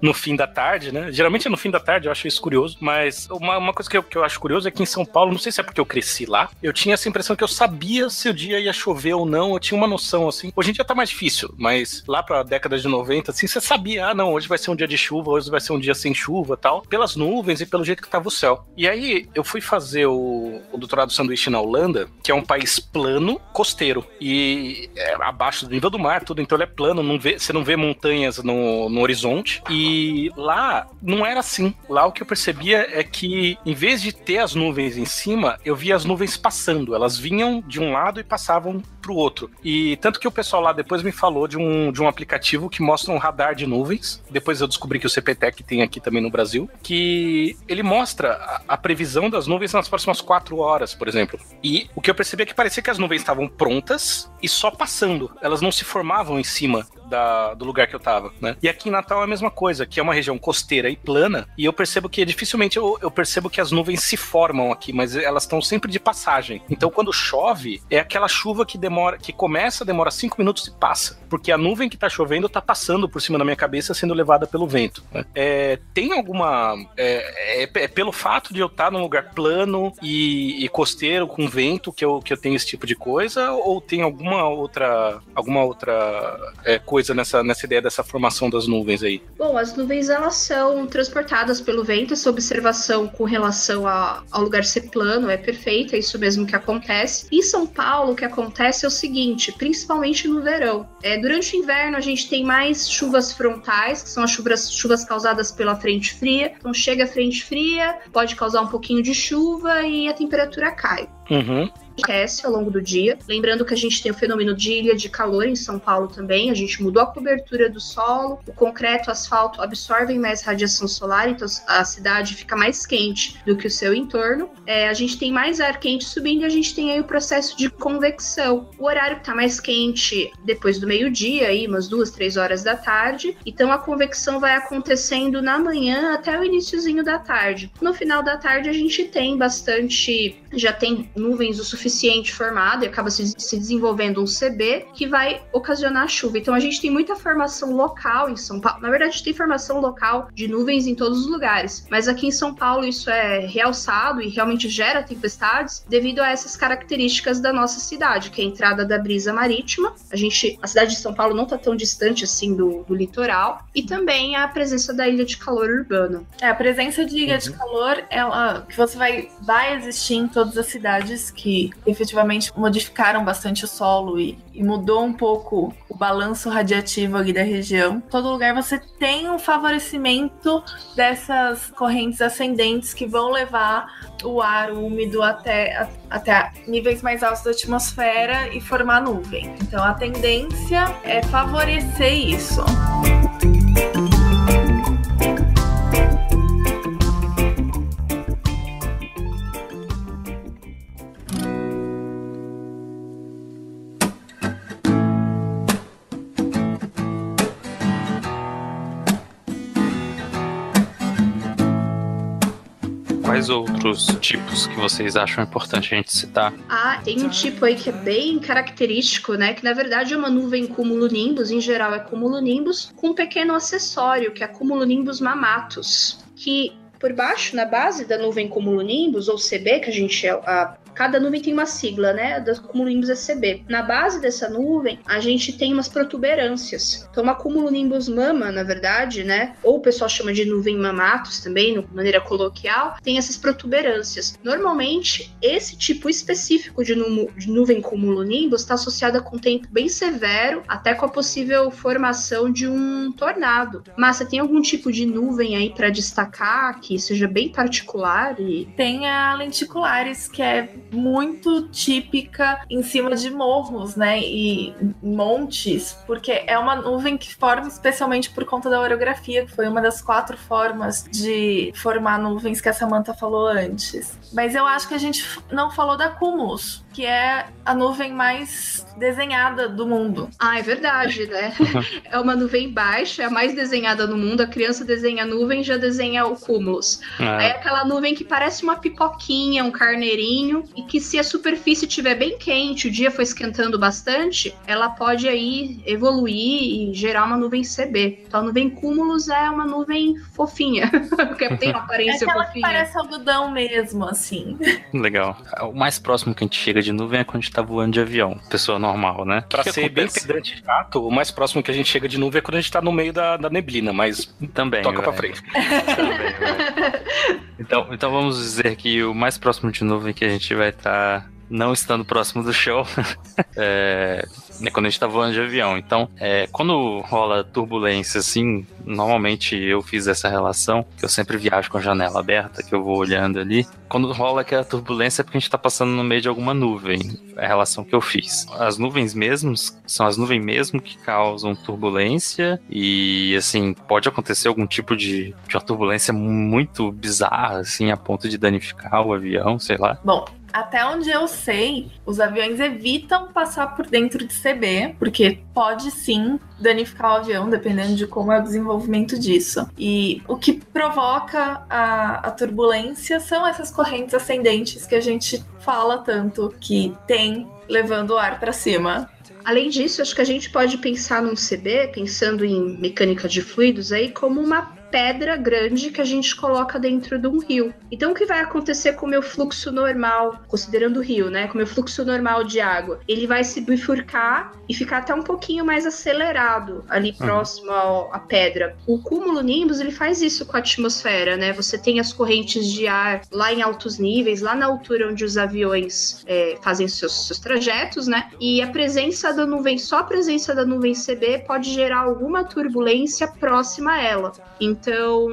[SPEAKER 2] no, fim da tarde, né? Geralmente é no fim da tarde, eu acho isso curioso. Mas uma, uma coisa que eu, que eu acho curioso é que em São Paulo, não sei se é porque eu cresci lá, eu tinha essa impressão que eu sabia se o dia ia chover ou não, eu tinha uma noção assim. Hoje em dia tá mais difícil, mas lá pra década de 90, assim, você sabia, ah, não, hoje vai ser um dia de chuva, hoje vai ser um dia sem chuva tal, pelas nuvens e pelo jeito que tava o céu. E aí eu fui fazer o, o doutorado sanduíche na Holanda, que é um país plano costeiro e é abaixo do nível do mar, tudo, então ele é plano, não vê, você não vê montanhas no, no horizonte. E lá não era assim. Lá o que eu percebia é que em vez de ter as nuvens em cima, eu via as nuvens passando. Elas vinham de um lado e passavam pro outro. E tanto que o pessoal lá depois me falou de um, de um aplicativo que mostra um radar de nuvens. Depois eu descobri que o CPTEC tem aqui também no Brasil, que ele mostra a, a previsão das nuvens nas próximas quatro horas, por exemplo. E o que eu percebi é que parecia que as nuvens estavam prontas e só passando. Elas não se formavam em cima da, do lugar que eu tava, né? E aqui em Natal é a mesma coisa, que é uma região costeira e plana, e eu percebo que dificilmente eu, eu percebo que as nuvens se formam aqui, mas elas estão sempre de passagem. Então quando chove, é aquela chuva que demora, que começa, demora cinco minutos e passa. Porque a nuvem que tá chovendo tá passando por cima da minha cabeça, sendo levada pelo vento. Né? É, tem alguma. É, é, é, pelo fato de eu estar tá num lugar plano e, e, costeiro com vento que eu, que eu tenho esse tipo de coisa? Ou tem alguma outra, alguma outra é, coisa? coisa nessa, nessa ideia dessa formação das nuvens aí?
[SPEAKER 4] Bom, as nuvens elas são transportadas pelo vento, essa observação com relação a, ao lugar ser plano é perfeita, é isso mesmo que acontece. Em São Paulo, o que acontece é o seguinte, principalmente no verão. É, durante o inverno, a gente tem mais chuvas frontais, que são as chuvas, chuvas causadas pela frente fria. Então, chega a frente fria, pode causar um pouquinho de chuva e a temperatura cai.
[SPEAKER 2] Uhum
[SPEAKER 4] aquece ao longo do dia. Lembrando que a gente tem o fenômeno de ilha de calor em São Paulo também. A gente mudou a cobertura do solo, o concreto, o asfalto absorvem mais radiação solar, então a cidade fica mais quente do que o seu entorno. É, a gente tem mais ar quente subindo e a gente tem aí o processo de convecção. O horário está mais quente depois do meio-dia, aí umas duas, três horas da tarde. Então a convecção vai acontecendo na manhã até o iníciozinho da tarde. No final da tarde a gente tem bastante, já tem nuvens o suficiente suficiente formado e acaba se, se desenvolvendo um CB que vai ocasionar chuva. Então a gente tem muita formação local em São Paulo. Na verdade, tem formação local de nuvens em todos os lugares, mas aqui em São Paulo isso é realçado e realmente gera tempestades devido a essas características da nossa cidade, que é a entrada da brisa marítima. A gente, a cidade de São Paulo não está tão distante assim do, do, litoral e também a presença da ilha de calor urbana.
[SPEAKER 3] É, a presença de ilha uhum. de calor ela que você vai vai existir em todas as cidades que efetivamente modificaram bastante o solo e, e, mudou um pouco o balanço radiativo ali da região. Todo lugar você tem um favorecimento dessas correntes ascendentes que vão levar o ar úmido até, até níveis mais altos da atmosfera e formar nuvem. Então a tendência é favorecer isso.
[SPEAKER 1] Quais outros tipos que vocês acham importante a gente citar?
[SPEAKER 4] Ah, tem um tipo aí que é bem característico, né? Que na verdade é uma nuvem cumulonimbus, em geral é cumulonimbus, com um pequeno acessório, que é cumulonimbus mamatus, que por baixo, na base da nuvem cumulonimbus, ou CB, que a gente a, Cada nuvem tem uma sigla, né? Da cumulonimbus ECB. Na base dessa nuvem, a gente tem umas protuberâncias. Então, uma cumulonimbus mama, na verdade, né? Ou o pessoal chama de nuvem mamatus também, de maneira coloquial, tem essas protuberâncias. Normalmente, esse tipo específico de, nu de nuvem cumulonimbus está associada com tempo bem severo, até com a possível formação de um tornado. Mas você tem algum tipo de nuvem aí para destacar que seja bem particular? E...
[SPEAKER 3] Tem a lenticulares, que é muito típica em cima de morros, né? E montes, porque é uma nuvem que forma especialmente por conta da orografia, que foi uma das quatro formas de formar nuvens que a Samantha falou antes. Mas eu acho que a gente não falou da cumulus, que é a nuvem mais desenhada do mundo.
[SPEAKER 4] Ah, é verdade, né? é uma nuvem baixa, é a mais desenhada no mundo. A criança desenha a nuvem já desenha o cúmulos.
[SPEAKER 1] Ah,
[SPEAKER 4] É aquela nuvem que parece uma pipoquinha, um carneirinho, e que se a superfície estiver bem quente, o dia foi esquentando bastante, ela pode aí evoluir e gerar uma nuvem CB. Então a nuvem cúmulos é uma nuvem fofinha, porque tem uma
[SPEAKER 3] É
[SPEAKER 4] aparência
[SPEAKER 3] aquela que
[SPEAKER 4] fofinha.
[SPEAKER 3] parece algodão mesmo, assim.
[SPEAKER 1] legal. O mais próximo que a gente chega de nuvem é quando a gente tá voando de avião. Pessoa normal, né?
[SPEAKER 2] Pra
[SPEAKER 1] que
[SPEAKER 2] ser bem pedante e chato, o mais próximo que a gente chega de nuvem é quando a gente tá no meio da, da neblina, mas
[SPEAKER 1] Também.
[SPEAKER 2] toca pra
[SPEAKER 1] vai.
[SPEAKER 2] frente.
[SPEAKER 1] Também. Então, então vamos dizer que o mais próximo de nuvem que a gente vai estar não estando próximo do show é, é quando a gente tá voando de avião. Então, é, quando rola turbulência assim, normalmente eu fiz essa relação, que eu sempre viajo com a janela aberta, que eu vou olhando ali. Quando rola aquela turbulência é porque a gente tá passando no meio de alguma nuvem. É a relação que eu fiz. As nuvens mesmos são as nuvens mesmo que causam turbulência e assim, pode acontecer algum tipo de, de uma turbulência muito bizarra, assim, a ponto de danificar o avião, sei lá.
[SPEAKER 3] Bom, até onde eu sei, os aviões evitam passar por dentro de CB, porque pode sim danificar o avião, dependendo de como é o desenvolvimento disso. E o que provoca a, a turbulência são essas correntes ascendentes que a gente fala tanto que tem levando o ar para cima.
[SPEAKER 4] Além disso, acho que a gente pode pensar num CB, pensando em mecânica de fluidos aí, como uma pedra grande que a gente coloca dentro de um rio. Então, o que vai acontecer com o meu fluxo normal, considerando o rio, né? Com o meu fluxo normal de água? Ele vai se bifurcar e ficar até um pouquinho mais acelerado ali próximo ao- à pedra. O cúmulo nimbus, ele faz isso com a atmosfera, né? Você tem as correntes de ar lá em altos níveis, lá na altura onde os aviões é, fazem seus, seus trajetos, né? E a presença da nuvem, só a presença da nuvem CB pode gerar alguma turbulência próxima a ela. Então,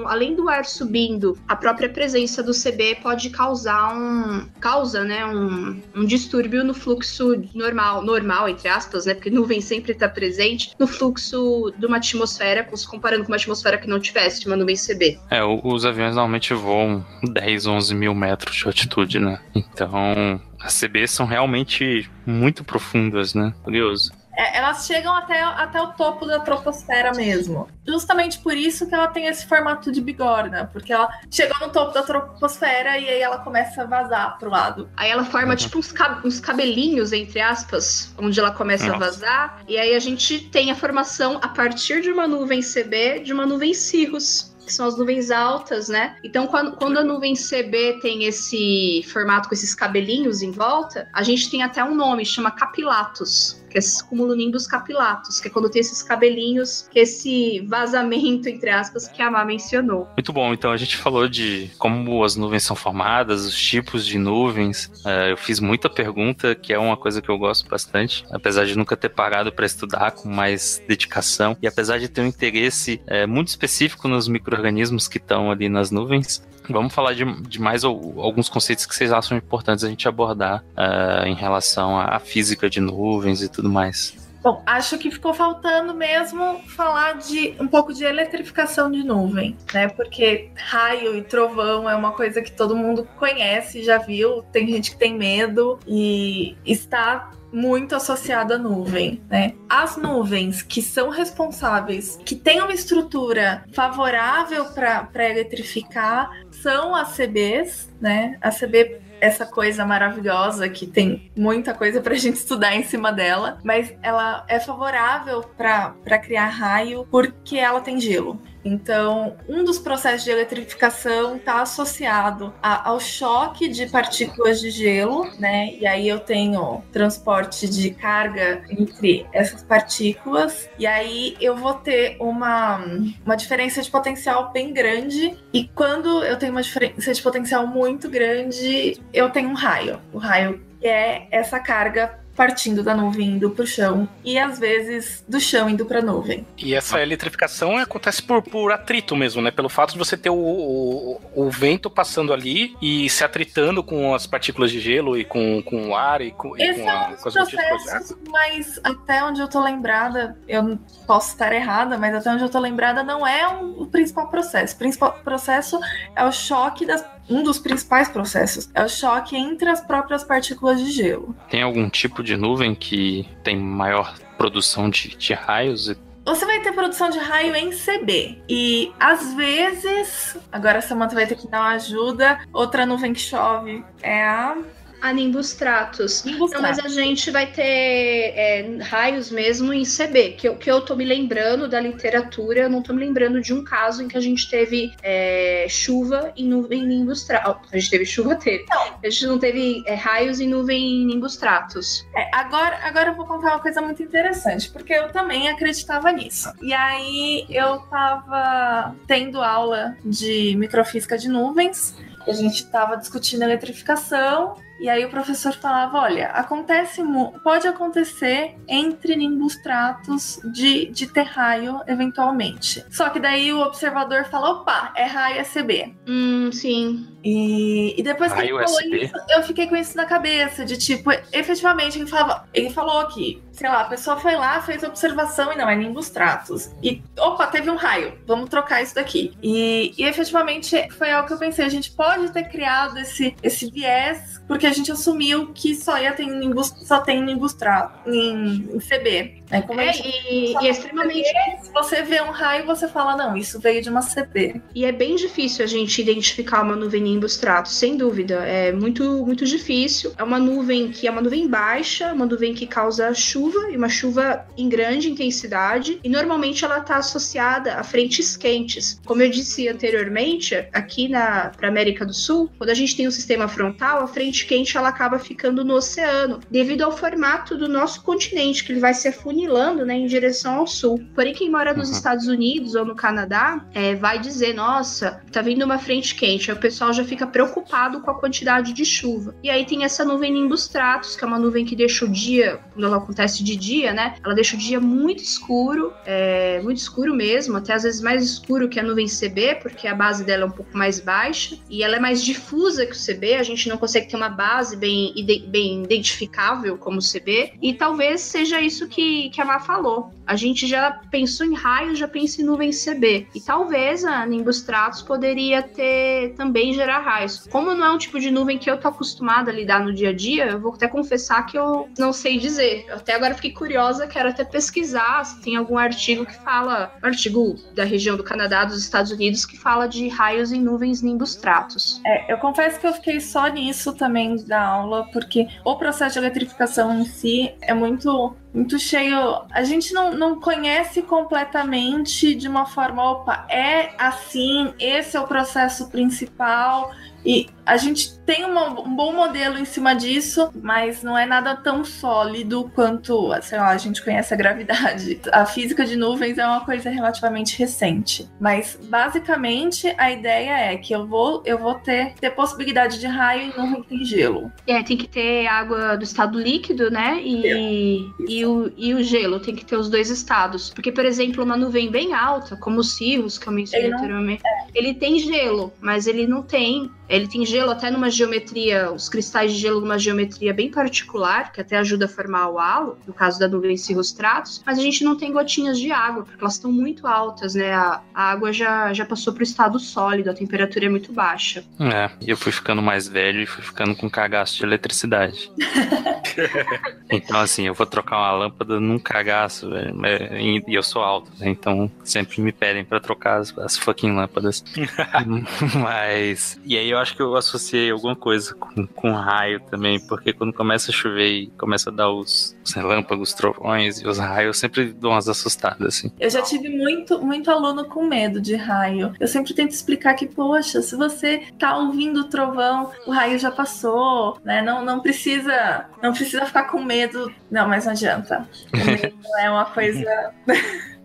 [SPEAKER 4] além do ar subindo, a própria presença do CB pode causar um causa, né, um, um distúrbio no fluxo normal, normal entre aspas, né, porque nuvem sempre está presente no fluxo de uma atmosfera, comparando com uma atmosfera que não tivesse uma nuvem CB.
[SPEAKER 1] É, os aviões normalmente voam 10, 11 mil metros de altitude, né? Então, as CBs são realmente muito profundas, né? Curioso.
[SPEAKER 3] É, elas chegam até, até o topo da troposfera mesmo. Justamente por isso que ela tem esse formato de bigorna, porque ela chegou no topo da troposfera e aí ela começa a vazar pro lado.
[SPEAKER 4] Aí ela forma tipo uns, cab- uns cabelinhos, entre aspas, onde ela começa a
[SPEAKER 1] Nossa.
[SPEAKER 4] vazar. E aí a gente tem a formação a partir de uma nuvem CB, de uma nuvem Cirrus. Que são as nuvens altas, né? Então, quando, quando a nuvem CB tem esse formato com esses cabelinhos em volta, a gente tem até um nome, chama capilatus, que é esse cumulonimbus capilatus, que é quando tem esses cabelinhos, que é esse vazamento, entre aspas, que a Má mencionou.
[SPEAKER 1] Muito bom. Então a gente falou de como as nuvens são formadas, os tipos de nuvens. É, eu fiz muita pergunta, que é uma coisa que eu gosto bastante, apesar de nunca ter parado para estudar com mais dedicação e apesar de ter um interesse é, muito específico nos micro-organismos que estão ali nas nuvens. Vamos falar de, de mais al- alguns conceitos que vocês acham importantes a gente abordar é, em relação à física de nuvens e tudo mais.
[SPEAKER 3] Bom, acho que ficou faltando mesmo falar de um pouco de eletrificação de nuvem, né? Porque raio e trovão é uma coisa que todo mundo conhece, já viu, tem gente que tem medo e está muito associada à nuvem, né? As nuvens que são responsáveis, que têm uma estrutura favorável para eletrificar, são as CBs, né? A CB essa coisa maravilhosa que tem muita coisa pra gente estudar em cima dela, mas ela é favorável para criar raio porque ela tem gelo. Então, um dos processos de eletrificação está associado a- ao choque de partículas de gelo, né? E aí eu tenho transporte de carga entre essas partículas, e aí eu vou ter uma, uma diferença de potencial bem grande. E quando eu tenho uma diferença de potencial muito grande, eu tenho um raio. O raio é essa carga partindo da nuvem indo pro chão e às vezes do chão indo pra nuvem.
[SPEAKER 2] E essa eletrificação acontece por, por atrito mesmo, né? Pelo fato de você ter o, o, o vento passando ali e se atritando com as partículas de gelo e com, com o ar e com, e
[SPEAKER 3] Esse
[SPEAKER 2] com,
[SPEAKER 3] é
[SPEAKER 2] a,
[SPEAKER 3] um
[SPEAKER 2] com
[SPEAKER 3] processos, mas até onde eu tô lembrada, eu posso estar errada, mas até onde eu tô lembrada não é um- o principal processo. O principal processo é o choque das um dos principais processos é o choque entre as próprias partículas de gelo.
[SPEAKER 1] Tem algum tipo de nuvem que tem maior produção de, de raios?
[SPEAKER 3] Você vai ter produção de raio em CB. E às vezes, agora a Samantha vai ter que dar uma ajuda. Outra nuvem que chove é a
[SPEAKER 4] A Nimbus Stratus.
[SPEAKER 3] Nimbus
[SPEAKER 4] Não, mas a gente vai ter é, raios mesmo em CB, que eu, que eu tô me lembrando da literatura, eu não tô me lembrando de um caso em que a gente teve é, chuva em nuvem Nimbus Stratus. A gente teve chuva, teve. A gente não teve é, raios em nuvem Nimbus Stratus.
[SPEAKER 3] É, agora, agora eu vou contar uma coisa muito interessante, porque eu também acreditava nisso. E aí eu tava tendo aula de microfísica de nuvens, e a gente tava discutindo eletrificação. E aí o professor falava, olha, acontece, pode acontecer entre nimbostratos de, de ter raio eventualmente. Só que daí o observador fala, opa, é raio SB.
[SPEAKER 4] Hum, sim.
[SPEAKER 3] E, e depois que ele falou isso, eu fiquei com isso na cabeça, de tipo, efetivamente, ele, falava, ele falou que, sei lá, a pessoa foi lá, fez observação e não, é nimbus tratus. E, opa, teve um raio, vamos trocar isso daqui. E, e efetivamente foi algo que eu pensei, a gente pode ter criado esse, esse viés, porque a gente assumiu que só ia ter nimbus, só tem nimbus tratus em, em CB. Né? Como a
[SPEAKER 4] É, e, e é extremamente
[SPEAKER 3] se você vê um raio, você fala, não, isso veio de uma CB.
[SPEAKER 4] E é bem difícil a gente identificar uma nuvem nimbus stratus, sem dúvida. É muito, muito difícil. É uma nuvem que é uma nuvem baixa, uma nuvem que causa chuva, e uma chuva em grande intensidade. E normalmente ela está associada a frentes quentes. Como eu disse anteriormente, aqui na América do Sul, quando a gente tem um sistema frontal, a frente quente ela acaba ficando no oceano, devido ao formato do nosso continente, que ele vai se afunilando né, em direção ao sul. Porém, quem mora nos
[SPEAKER 1] Uhum.
[SPEAKER 4] Estados Unidos ou no Canadá é, vai dizer: nossa, tá vindo uma frente quente. Aí o pessoal já fica preocupado com a quantidade de chuva. E aí tem essa nuvem nimbus stratus, que é uma nuvem que deixa o dia, quando ela acontece de dia, né? Ela deixa o dia muito escuro, é, muito escuro mesmo, até às vezes mais escuro que a nuvem CB, porque a base dela é um pouco mais baixa. E ela é mais difusa que o CB, a gente não consegue ter uma base bem, bem identificável como o CB. E talvez seja isso que, que a Má falou. A gente já pensou em raio, já pensa em nuvem CB. E talvez a Nimbus Stratus poderia ter também gerar raios. Como não é um tipo de nuvem que eu tô acostumada a lidar no dia a dia, eu vou até confessar que eu não sei dizer. Eu até agora fiquei curiosa, quero até pesquisar se tem algum artigo que fala, um artigo da região do Canadá, dos Estados Unidos, que fala de raios em nuvens Nimbus Stratus.
[SPEAKER 3] É, eu confesso que eu fiquei só nisso também da aula, porque o processo de eletrificação em si é muito, muito cheio. A gente não, não conhece completamente de uma forma, opa, é assim, esse é o processo principal. E a gente tem uma- um bom modelo em cima disso, mas não é nada tão sólido quanto, sei lá, a gente conhece a gravidade. A física de nuvens é uma coisa relativamente recente. Mas basicamente a ideia é que eu vou, eu vou ter, ter possibilidade de raio em nuvem que tem gelo.
[SPEAKER 4] É, tem que ter água do estado líquido, né? E, e, o, e o gelo, tem que ter os dois estados. Porque, por exemplo, uma nuvem bem alta, como o Cirrus, que eu mencionei
[SPEAKER 3] Ele não-
[SPEAKER 4] anteriormente, ele tem gelo, mas ele não tem. Ele tem gelo até numa geometria, os cristais de gelo numa geometria bem particular, que até ajuda a formar o halo, no caso da nuvem Cirrus Stratus, mas a gente não tem gotinhas de água, porque elas estão muito altas, né? A, a água já, já passou para o estado sólido, a temperatura é muito baixa.
[SPEAKER 1] É, e eu fui ficando mais velho e fui ficando com cagaço de eletricidade. então, assim, eu vou trocar uma lâmpada num cagaço, velho. E e eu sou alto, né? Então sempre me pedem pra trocar as, as fucking lâmpadas. Mas. E aí eu acho que eu associei alguma coisa com, com raio também, porque quando começa a chover e começa a dar os, os relâmpagos, trovões e os raios, eu sempre dou umas assustadas, assim.
[SPEAKER 3] Eu já tive muito, muito aluno com medo de raio. Eu sempre tento explicar que, poxa, se você tá ouvindo o trovão, o raio já passou, né? Não, não precisa, não precisa ficar com medo. Não, mas não adianta. O medo é uma coisa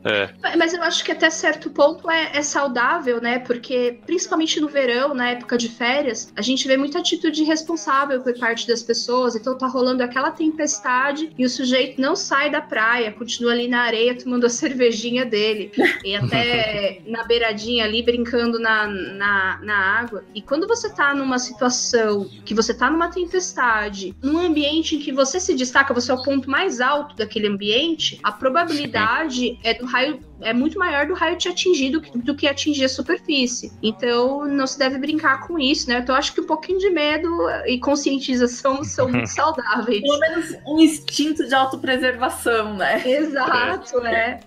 [SPEAKER 1] É.
[SPEAKER 4] Mas eu acho que até certo ponto é, é saudável, né? Porque, principalmente no verão, na época de férias, a gente vê muita atitude irresponsável por parte das pessoas. Então tá rolando aquela tempestade e o sujeito não sai da praia, continua ali na areia tomando a cervejinha dele. E até na beiradinha ali brincando na, na, na água. E quando você tá numa situação que você tá numa tempestade, num ambiente em que você se destaca, você é o ponto mais alto daquele ambiente, a probabilidade é do raio é muito maior do raio te atingir do, do, que atingir a superfície. Então, não se deve brincar com isso, né? Então, acho que um pouquinho de medo e conscientização são muito saudáveis.
[SPEAKER 3] Pelo menos um instinto de autopreservação, né?
[SPEAKER 4] Exato, né?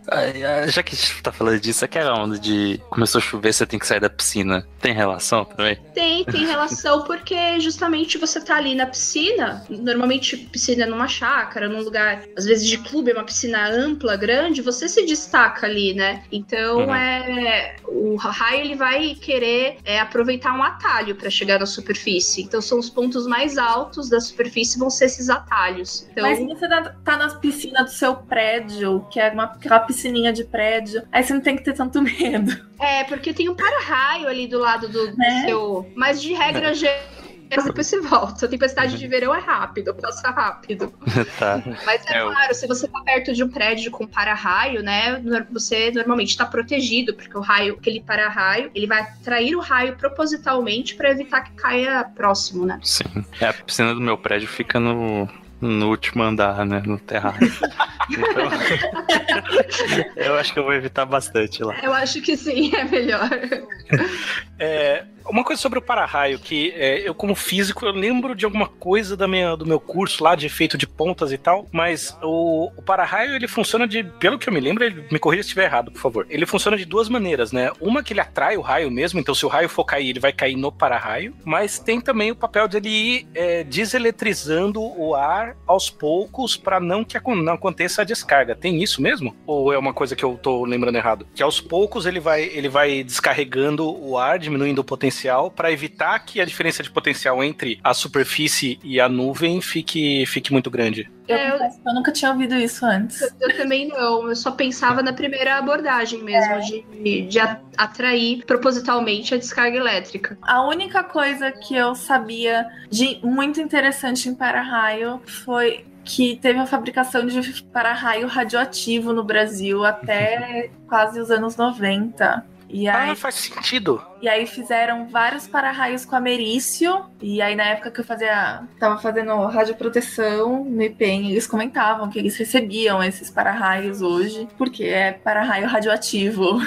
[SPEAKER 1] Já que a gente tá falando disso, aquela onda de começou a chover, você tem que sair da piscina. Tem relação também?
[SPEAKER 4] Tem, tem relação, porque justamente você tá ali na piscina, normalmente piscina numa chácara, num lugar, às vezes de clube, é uma piscina ampla, grande, você se destaca ali, né? Então uhum. é o raio ele vai querer é, aproveitar um atalho para chegar na superfície. Então são os pontos mais altos da superfície vão ser esses atalhos. Então...
[SPEAKER 3] Mas se você tá, tá na piscina do seu prédio, que é uma, aquela piscininha de prédio, aí você não tem que ter tanto medo.
[SPEAKER 4] É, porque tem um para-raio ali do lado do, do é. seu. Mas de regra geral depois você volta. A tempestade de verão é rápido, passa rápido.
[SPEAKER 1] tá.
[SPEAKER 4] Mas é, é claro, se você tá perto de um prédio com para-raio, né? Você normalmente está protegido, porque o raio, aquele para-raio, ele vai atrair o raio propositalmente para evitar que caia próximo, né?
[SPEAKER 1] Sim. É, a piscina do meu prédio fica no, no último andar, né? No terrário. então, eu acho que eu vou evitar bastante lá.
[SPEAKER 4] Eu acho que sim, é melhor.
[SPEAKER 2] É, uma coisa sobre o para-raio, que é, eu, como físico, eu lembro de alguma coisa da minha, do meu curso lá, de efeito de pontas e tal, mas o, o para-raio, ele funciona de, pelo que eu me lembro, ele, me corrija se estiver errado, por favor. Ele funciona de duas maneiras, né? Uma que ele atrai o raio mesmo, então se o raio for cair, ele vai cair no para-raio, mas tem também o papel de ele ir é, deseletrizando o ar aos poucos para não que não aconteça a descarga. Tem isso mesmo? Ou é uma coisa que eu tô lembrando errado? Que aos poucos ele vai, ele vai descarregando o ar, diminuindo o potencial potencial para evitar que a diferença de potencial entre a superfície e a nuvem fique, fique muito grande.
[SPEAKER 3] Eu, é, eu, eu nunca tinha ouvido isso antes.
[SPEAKER 4] Eu, eu, também não. Eu só pensava na primeira abordagem mesmo, é. de, de atrair propositalmente a descarga elétrica.
[SPEAKER 3] A única coisa que eu sabia de muito interessante em para-raio foi que teve a fabricação de para-raio radioativo no Brasil até quase os anos 90.
[SPEAKER 2] E ah, aí, ah, faz sentido.
[SPEAKER 3] E aí fizeram vários para-raios com americio. E aí na época que eu fazia, tava fazendo radioproteção no IPEM, eles comentavam que eles recebiam esses para-raios hoje, porque é para-raio radioativo.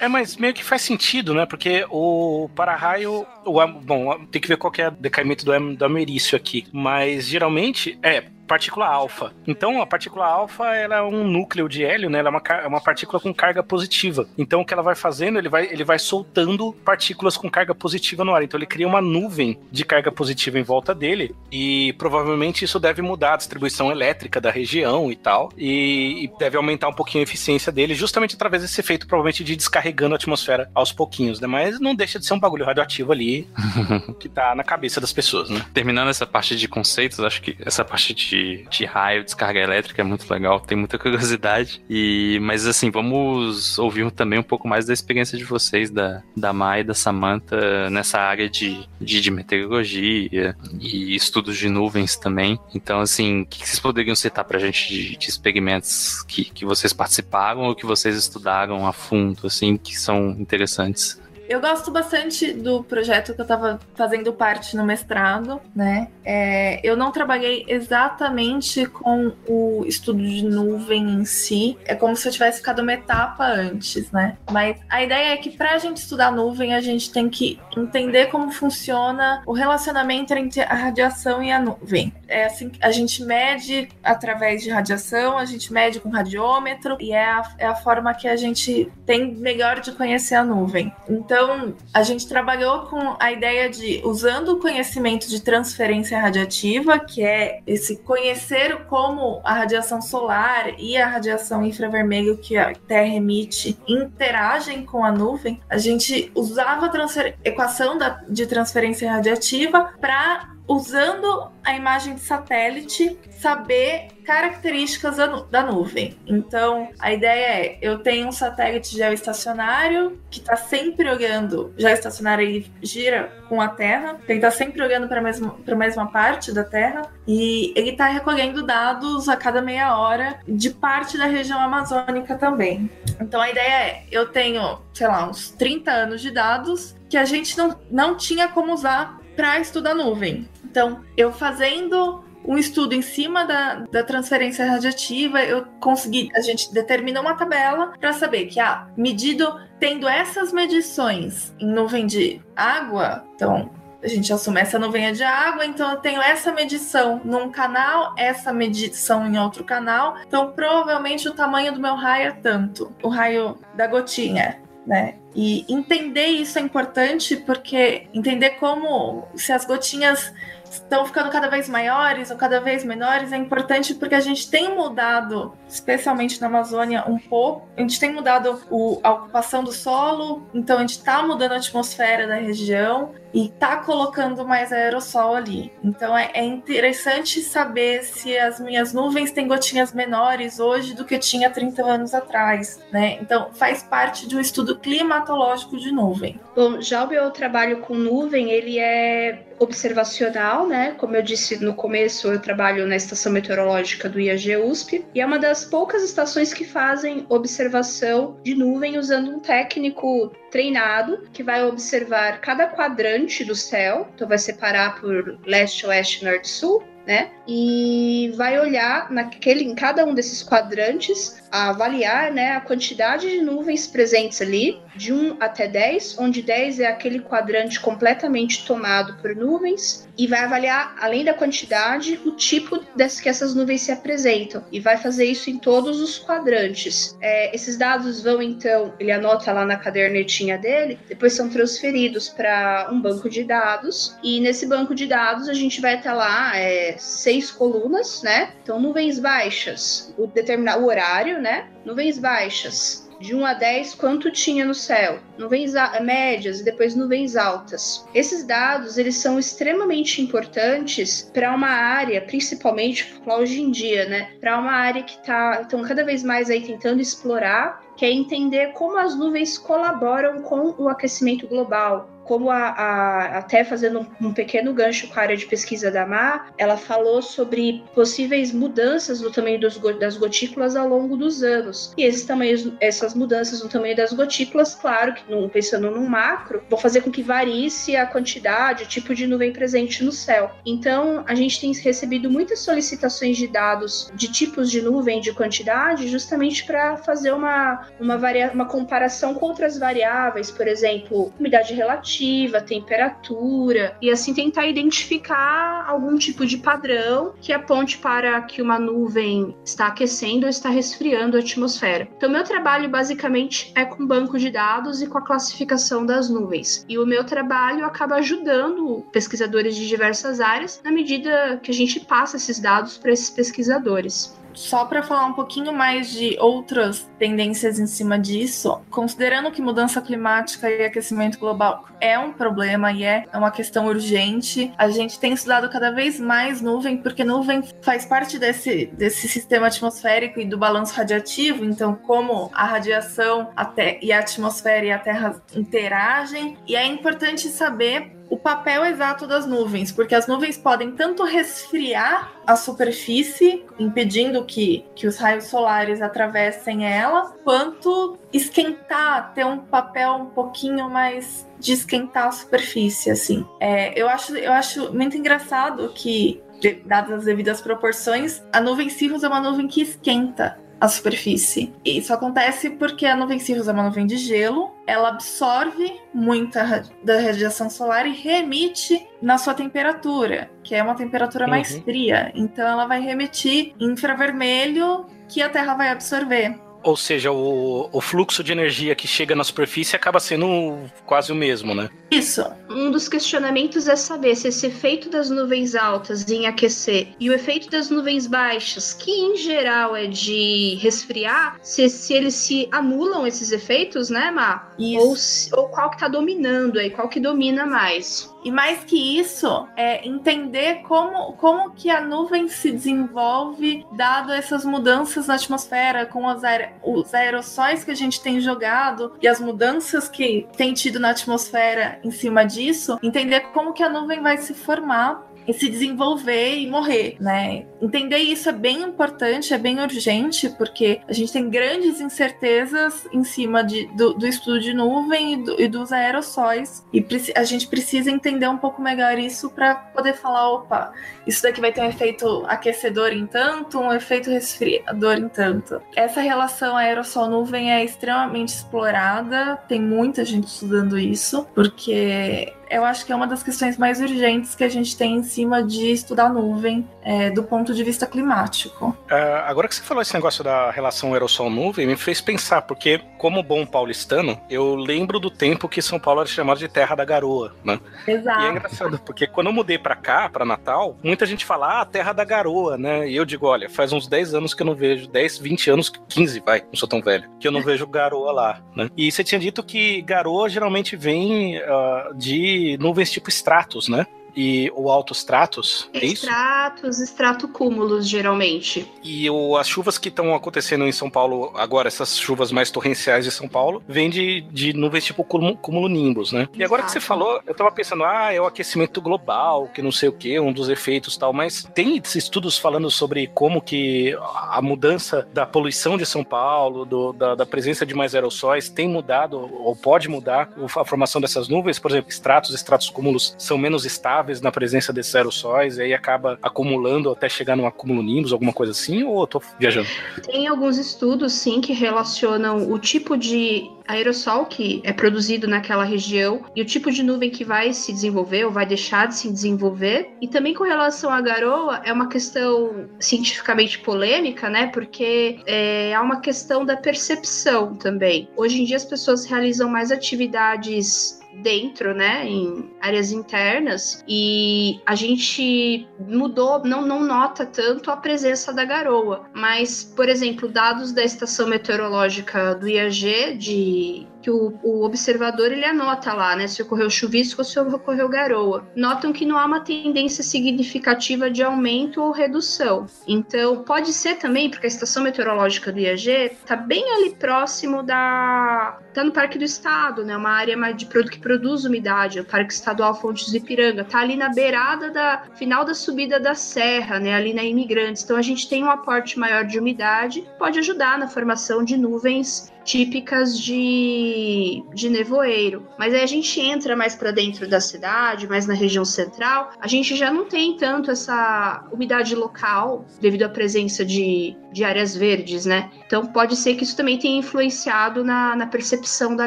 [SPEAKER 2] É, mas meio que faz sentido, né? Porque o para-raio. O, bom, tem que ver qual que é o decaimento do, do americio aqui. Mas geralmente, é, partícula alfa. Então, a partícula alfa ela é um núcleo de hélio, né? Ela é uma, é uma partícula com carga positiva. Então, o que ela vai fazendo, ele vai, ele vai soltando partículas com carga positiva no ar. Então, ele cria uma nuvem de carga positiva em volta dele e provavelmente isso deve mudar a distribuição elétrica da região e tal. E, e deve aumentar um pouquinho a eficiência dele, justamente através desse efeito, provavelmente, de descarregando a atmosfera aos pouquinhos, né? Mas não deixa de ser um bagulho radioativo ali que tá na cabeça das pessoas, né?
[SPEAKER 1] Terminando essa parte de conceitos, acho que essa parte de de, raio, descarga elétrica, é muito legal, tem muita curiosidade. E, mas assim, vamos ouvir também um pouco mais da experiência de vocês, da, da Mai e da Samantha, nessa área de, de, de meteorologia e estudos de nuvens também. Então, assim, o que vocês poderiam citar pra gente de, de experimentos que, que vocês participaram ou que vocês estudaram a fundo, assim, que são interessantes?
[SPEAKER 3] Eu gosto bastante do projeto que eu estava fazendo parte no mestrado, né? É, eu não trabalhei exatamente com o estudo de nuvem em si, é como se eu tivesse ficado uma etapa antes, né? Mas a ideia é que para a gente estudar nuvem, a gente tem que entender como funciona o relacionamento entre a radiação e a nuvem. É assim a gente mede através de radiação, a gente mede com radiômetro, e é a, é a forma que a gente tem melhor de conhecer a nuvem. Então, então, a gente trabalhou com a ideia de, usando o conhecimento de transferência radiativa, que é esse conhecer como a radiação solar e a radiação infravermelho que a Terra emite interagem com a nuvem, a gente usava a equação da, de transferência radiativa para usando a imagem de satélite, saber características da, nu da nuvem. Então, a ideia é: eu tenho um satélite geoestacionário que está sempre olhando, geoestacionário ele gira com a Terra, ele está sempre olhando para a mesma, mesma parte da Terra e ele está recolhendo dados a cada meia hora de parte da região amazônica também. Então, a ideia é: eu tenho, sei lá, uns 30 anos de dados que a gente não, não tinha como usar para estudar nuvem. Então, eu fazendo um estudo em cima da, da transferência radiativa, eu consegui, a gente determina uma tabela para saber que, ah, medido, tendo essas medições em nuvem de água, então a gente assume essa nuvem é de água, então eu tenho essa medição num canal, essa medição em outro canal, então provavelmente o tamanho do meu raio é tanto, o raio da gotinha, né? E entender isso é importante porque entender como se as gotinhas estão ficando cada vez maiores ou cada vez menores é importante porque a gente tem mudado, especialmente na Amazônia, um pouco. A gente tem mudado o, a ocupação do solo, então a gente está mudando a atmosfera da região e tá colocando mais aerossol ali. Então é, é, interessante saber se as minhas nuvens têm gotinhas menores hoje do que tinha 30 anos atrás, né? Então faz parte de um estudo climatológico de nuvem.
[SPEAKER 4] Bom, já o meu trabalho com nuvem, ele é observacional, né? Como eu disse no começo, eu trabalho na estação meteorológica do IAG USP e é uma das poucas estações que fazem observação de nuvem usando um técnico treinado que vai observar cada quadrante do céu, então vai separar por leste, oeste, norte, sul, né? E vai olhar naquele, em cada um desses quadrantes avaliar né, a quantidade de nuvens presentes ali, de 1 até 10, onde 10 é aquele quadrante completamente tomado por nuvens, e vai avaliar, além da quantidade, o tipo das que essas nuvens se apresentam, e vai fazer isso em todos os quadrantes. É, esses dados vão, então, ele anota lá na cadernetinha dele, depois são transferidos para um banco de dados, e nesse banco de dados a gente vai ter lá é, seis colunas, né? Então, nuvens baixas, o determinar o horário, né? Nuvens baixas, de 1 a 10, quanto tinha no céu? Nuvens médias e depois nuvens altas. Esses dados, eles são extremamente importantes para uma área, principalmente hoje em dia, né? Para uma área que está então, cada vez mais aí tentando explorar, que é entender como as nuvens colaboram com o aquecimento global, como a, a, até fazendo um, um, pequeno gancho com a área de pesquisa da Mar, ela falou sobre possíveis mudanças no tamanho dos, das gotículas ao longo dos anos. E esses tamanhos, essas mudanças no tamanho das gotículas, claro que pensando num macro, vão fazer com que varie-se a quantidade, o tipo de nuvem presente no céu. Então, a gente tem recebido muitas solicitações de dados de tipos de nuvem, de quantidade, justamente para fazer uma, uma, varia uma comparação com outras variáveis, por exemplo, umidade relativa temperatura, e assim tentar identificar algum tipo de padrão que aponte para que uma nuvem está aquecendo ou está resfriando a atmosfera. Então, meu trabalho basicamente é com banco de dados e com a classificação das nuvens. E o meu trabalho acaba ajudando pesquisadores de diversas áreas na medida que a gente passa esses dados para esses pesquisadores
[SPEAKER 3] só para falar um pouquinho mais de outras tendências em cima disso, considerando que mudança climática e aquecimento global é um problema e é uma questão urgente, a gente tem estudado cada vez mais nuvem, porque nuvem faz parte desse, desse sistema atmosférico e do balanço radiativo, então como a radiação até, e a atmosfera e a Terra interagem, e é importante saber o papel exato das nuvens, porque as nuvens podem tanto resfriar a superfície, impedindo que, que os raios solares atravessem ela, quanto esquentar, ter um papel um pouquinho mais de esquentar a superfície, assim. É, eu, acho, eu acho muito engraçado que, dadas as devidas proporções, a nuvem Cirrus é uma nuvem que esquenta a superfície. E isso acontece porque a nuvem Cirrus é uma nuvem de gelo, ela absorve muita da radiação solar e remite na sua temperatura, que é uma temperatura uhum. mais fria. Então ela vai remitir infravermelho que a Terra vai absorver.
[SPEAKER 2] Ou seja, o, o fluxo de energia que chega na superfície acaba sendo quase o mesmo, né?
[SPEAKER 3] Isso.
[SPEAKER 4] Um dos questionamentos é saber se esse efeito das nuvens altas em aquecer e o efeito das nuvens baixas, que em geral é de resfriar, se, se eles se anulam esses efeitos, né, Má? Isso. Ou, ou qual que tá dominando aí, qual que domina mais.
[SPEAKER 3] E mais que isso, é entender como, como que a nuvem se desenvolve dado essas mudanças na atmosfera, com os, aer os aerossóis que a gente tem jogado e as mudanças que tem tido na atmosfera em cima disso, entender como que a nuvem vai se formar se desenvolver e morrer, né? Entender isso é bem importante, é bem urgente, porque a gente tem grandes incertezas em cima de, do, do estudo de nuvem e, do, e, dos aerossóis, e a gente precisa entender um pouco melhor isso para poder falar: opa, isso daqui vai ter um efeito aquecedor em tanto, um efeito resfriador em tanto. Essa relação aerossol-nuvem é extremamente explorada, tem muita gente estudando isso, porque eu acho que é uma das questões mais urgentes que a gente tem em cima de estudar nuvem é, do ponto de vista climático.
[SPEAKER 2] Uh, agora que você falou esse negócio da relação aerossol-nuvem, me fez pensar, porque como bom paulistano, eu lembro do tempo que São Paulo era chamado de terra da garoa, né?
[SPEAKER 3] Exato.
[SPEAKER 2] E é engraçado, porque quando eu mudei para cá, para Natal, muita gente fala, ah, terra da garoa, né? E eu digo, olha, faz uns 10 anos que eu não vejo, 10, 20 anos, 15, vai, não sou tão velho, que eu não vejo garoa lá, né? E você tinha dito que garoa geralmente vem uh, de nuvens tipo estratos, né? E o alto stratos, é
[SPEAKER 4] Estratos, estratocúmulos, geralmente.
[SPEAKER 2] E o, as chuvas que estão acontecendo em São Paulo agora, essas chuvas mais torrenciais de São Paulo, vêm de, de nuvens tipo cumulonimbus, né? E agora que você falou, eu tava pensando, ah, é o aquecimento global, que não sei o que, um dos efeitos tal, mas tem estudos falando sobre como que a mudança da poluição de São Paulo, do, da, da presença de mais aerossóis, tem mudado ou pode mudar a formação dessas nuvens? Por exemplo, estratos, estratos cúmulos são menos estáveis estáveis na presença desses aerossóis, e aí acaba acumulando até chegar num acúmulo nimbus, alguma coisa assim, ou eu tô viajando?
[SPEAKER 4] Tem alguns estudos, sim, que relacionam o tipo de aerossol que é produzido naquela região e o tipo de nuvem que vai se desenvolver ou vai deixar de se desenvolver. E também com relação à garoa, é uma questão cientificamente polêmica, né? Porque é, há uma questão da percepção também. Hoje em dia as pessoas realizam mais atividades dentro, né, em áreas internas, e a gente mudou, não, não nota tanto a presença da garoa. Mas, por exemplo, dados da estação meteorológica do IAG de que o, o, observador ele anota lá, né, se ocorreu chuvisco ou se ocorreu garoa. Notam que não há uma tendência significativa de aumento ou redução. Então, pode ser também, porque a estação meteorológica do IAG está bem ali próximo da. está no Parque do Estado, né, uma área de que produz umidade, o Parque Estadual Fontes do Ipiranga, está ali na beirada da final da subida da serra, né, ali na Imigrantes. Então, a gente tem um aporte maior de umidade, pode ajudar na formação de nuvens típicas de, de nevoeiro. Mas aí a gente entra mais para dentro da cidade, mais na região central, a gente já não tem tanto essa umidade local devido à presença de, de áreas verdes, né? Então pode ser que isso também tenha influenciado na, na percepção da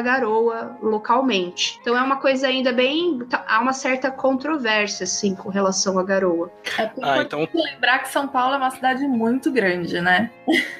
[SPEAKER 4] garoa localmente. Então é uma coisa ainda bem. Tá, há uma certa controvérsia, assim, com relação à garoa.
[SPEAKER 3] É ah, então... lembrar que São Paulo é uma cidade muito grande, né?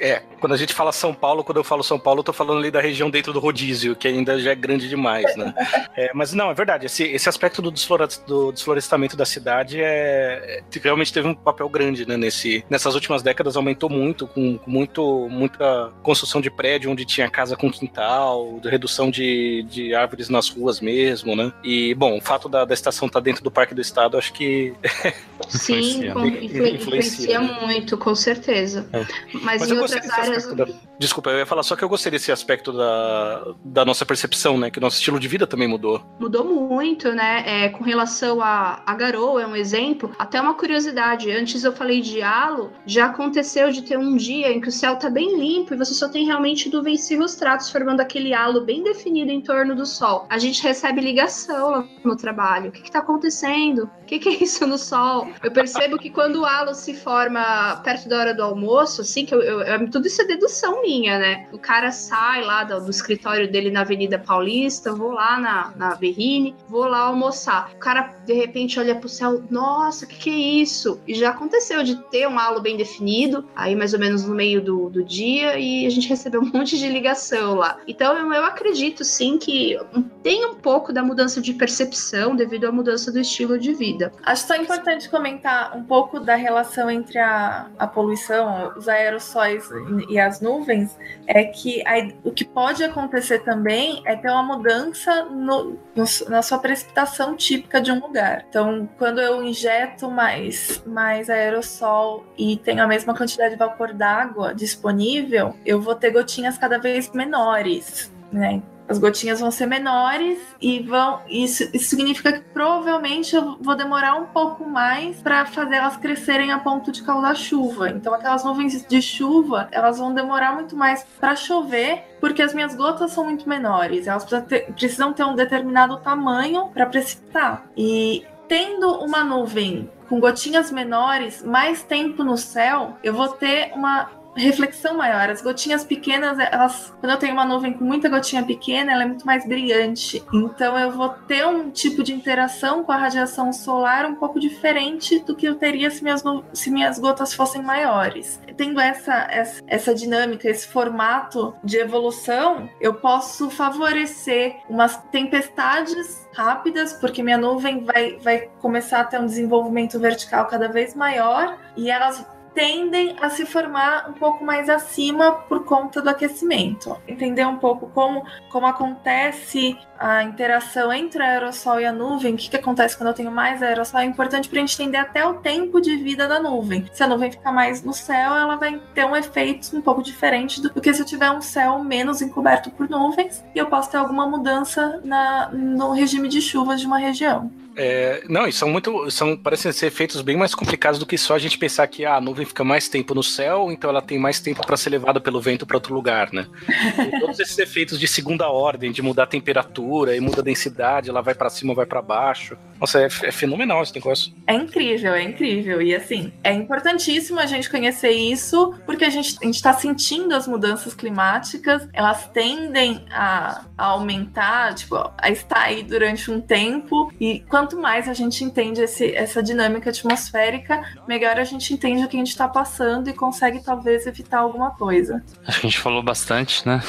[SPEAKER 2] É, quando a gente fala São Paulo, quando eu falo São Paulo, eu tô falando falando ali da região dentro do rodízio, que ainda já é grande demais, né? é, mas não, é verdade. Esse, esse aspecto do, desflora, do desflorestamento da cidade é, é, realmente teve um papel grande, né? Nesse, nessas últimas décadas aumentou muito, com, muito, muita construção de prédio onde tinha casa com quintal, redução de, de árvores nas ruas mesmo, né? E, bom, o fato da, da estação estar tá dentro do Parque do Estado, acho que.
[SPEAKER 4] Sim, influencia, com, influencia, influencia né? muito, com certeza. É. Mas, Mas, em outras áreas.
[SPEAKER 2] Da... Desculpa, eu ia falar só que eu gostaria desse aspecto da, da nossa percepção, né? Que o nosso estilo de vida também mudou.
[SPEAKER 4] Mudou muito, né? É, com relação a, a garoa, é um exemplo. Até uma curiosidade, antes eu falei de halo, já aconteceu de ter um dia em que o céu tá bem limpo e você só tem realmente nuvens cirrostratos formando aquele halo bem definido em torno do sol. A gente recebe ligação lá no trabalho. O que, que tá acontecendo? O que, que é isso no sol? Eu percebo que quando o halo se forma perto da hora do almoço, assim, que eu, eu, eu tudo isso é dedução minha, né? O cara sai lá do, do, escritório dele na Avenida Paulista, vou lá na, na Berrine, vou lá almoçar. O cara, de repente, olha pro céu, nossa, o que, que é isso? E já aconteceu de ter um halo bem definido, aí mais ou menos no meio do, do dia, e a gente recebeu um monte de ligação lá. Então, eu, eu acredito, sim, que tem um pouco da mudança de percepção devido à mudança do estilo de vida.
[SPEAKER 3] Acho só importante comentar um pouco da relação entre a, a poluição, os aerossóis e as nuvens, é que a, o que pode acontecer também é ter uma mudança no, no, na sua precipitação típica de um lugar. Então, quando eu injeto mais, mais aerossol e tenho a mesma quantidade de vapor d'água disponível, eu vou ter gotinhas cada vez menores. Né? As gotinhas vão ser menores e vão isso, isso significa que provavelmente eu vou demorar um pouco mais para fazer elas crescerem a ponto de causar chuva. Então aquelas nuvens de chuva, elas vão demorar muito mais para chover, porque as minhas gotas são muito menores. Elas precisam ter, precisam ter um determinado tamanho para precipitar. E tendo uma nuvem com gotinhas menores, mais tempo no céu, eu vou ter uma reflexão maior. As gotinhas pequenas, elas, quando eu tenho uma nuvem com muita gotinha pequena, ela é muito mais brilhante. Então eu vou ter um tipo de interação com a radiação solar um pouco diferente do que eu teria se minhas, se minhas gotas fossem maiores. Tendo essa, essa, essa dinâmica, esse formato de evolução, eu posso favorecer umas tempestades rápidas, porque minha nuvem vai, vai começar a ter um desenvolvimento vertical cada vez maior e elas tendem a se formar um pouco mais acima por conta do aquecimento. Entender um pouco como, como acontece a interação entre o aerossol e a nuvem, o que, que acontece quando eu tenho mais aerossol, é importante para a gente entender até o tempo de vida da nuvem. Se a nuvem ficar mais no céu, ela vai ter um efeito um pouco diferente do que se eu tiver um céu menos encoberto por nuvens e eu posso ter alguma mudança na, no regime de chuvas de uma região.
[SPEAKER 2] É, não, e são muito. São, parecem ser efeitos bem mais complicados do que só a gente pensar que ah, a nuvem fica mais tempo no céu, então ela tem mais tempo para ser levada pelo vento para outro lugar, né? E todos esses efeitos de segunda ordem, de mudar a temperatura e muda a densidade, ela vai para cima, vai para baixo. Nossa, é, é, fenomenal esse negócio.
[SPEAKER 3] É incrível, é incrível. E assim, é importantíssimo a gente conhecer isso, porque a gente, a gente tá sentindo as mudanças climáticas, elas tendem a, a aumentar, tipo, a estar aí durante um tempo, e quando quanto mais a gente entende esse, essa dinâmica atmosférica, melhor a gente entende o que a gente está passando e consegue talvez evitar alguma coisa.
[SPEAKER 1] Acho que a gente falou bastante, né?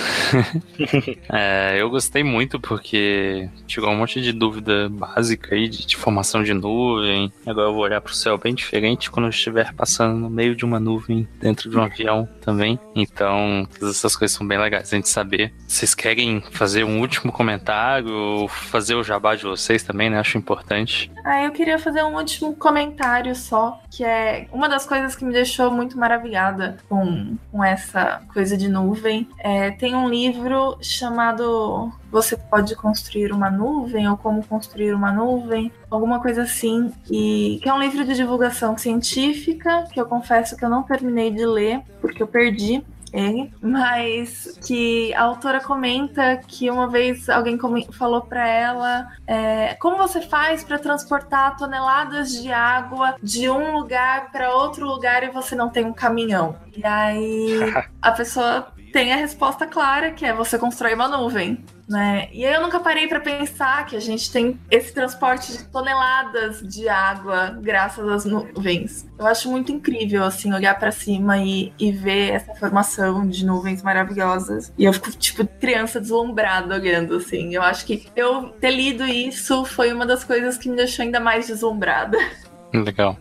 [SPEAKER 1] é, eu gostei muito porque chegou um monte de dúvida básica aí de, de formação de nuvem. Agora eu vou olhar para o céu bem diferente quando eu estiver passando no meio de uma nuvem dentro de um avião também. Então, todas essas coisas são bem legais a gente saber. Vocês querem fazer um último comentário, fazer o jabá de vocês também, né? Acho importante importante.
[SPEAKER 3] Ah, eu queria fazer um último comentário só, que é uma das coisas que me deixou muito maravilhada com, com essa coisa de nuvem. É, tem um livro chamado Você Pode Construir uma Nuvem, ou Como Construir uma Nuvem, alguma coisa assim, e que é um livro de divulgação científica, que eu confesso que eu não terminei de ler, porque eu perdi ele, mas que a autora comenta que uma vez alguém falou para ela é, como você faz para transportar toneladas de água de um lugar para outro lugar e você não tem um caminhão. E aí a pessoa tem a resposta clara, que é você constrói uma nuvem. Né? E eu nunca parei para pensar que a gente tem esse transporte de toneladas de água graças às nuvens. Eu acho muito incrível assim olhar para cima e, e ver essa formação de nuvens maravilhosas. E eu fico tipo criança deslumbrada olhando assim. Eu acho que eu ter lido isso foi uma das coisas que me deixou ainda mais deslumbrada.
[SPEAKER 1] Legal.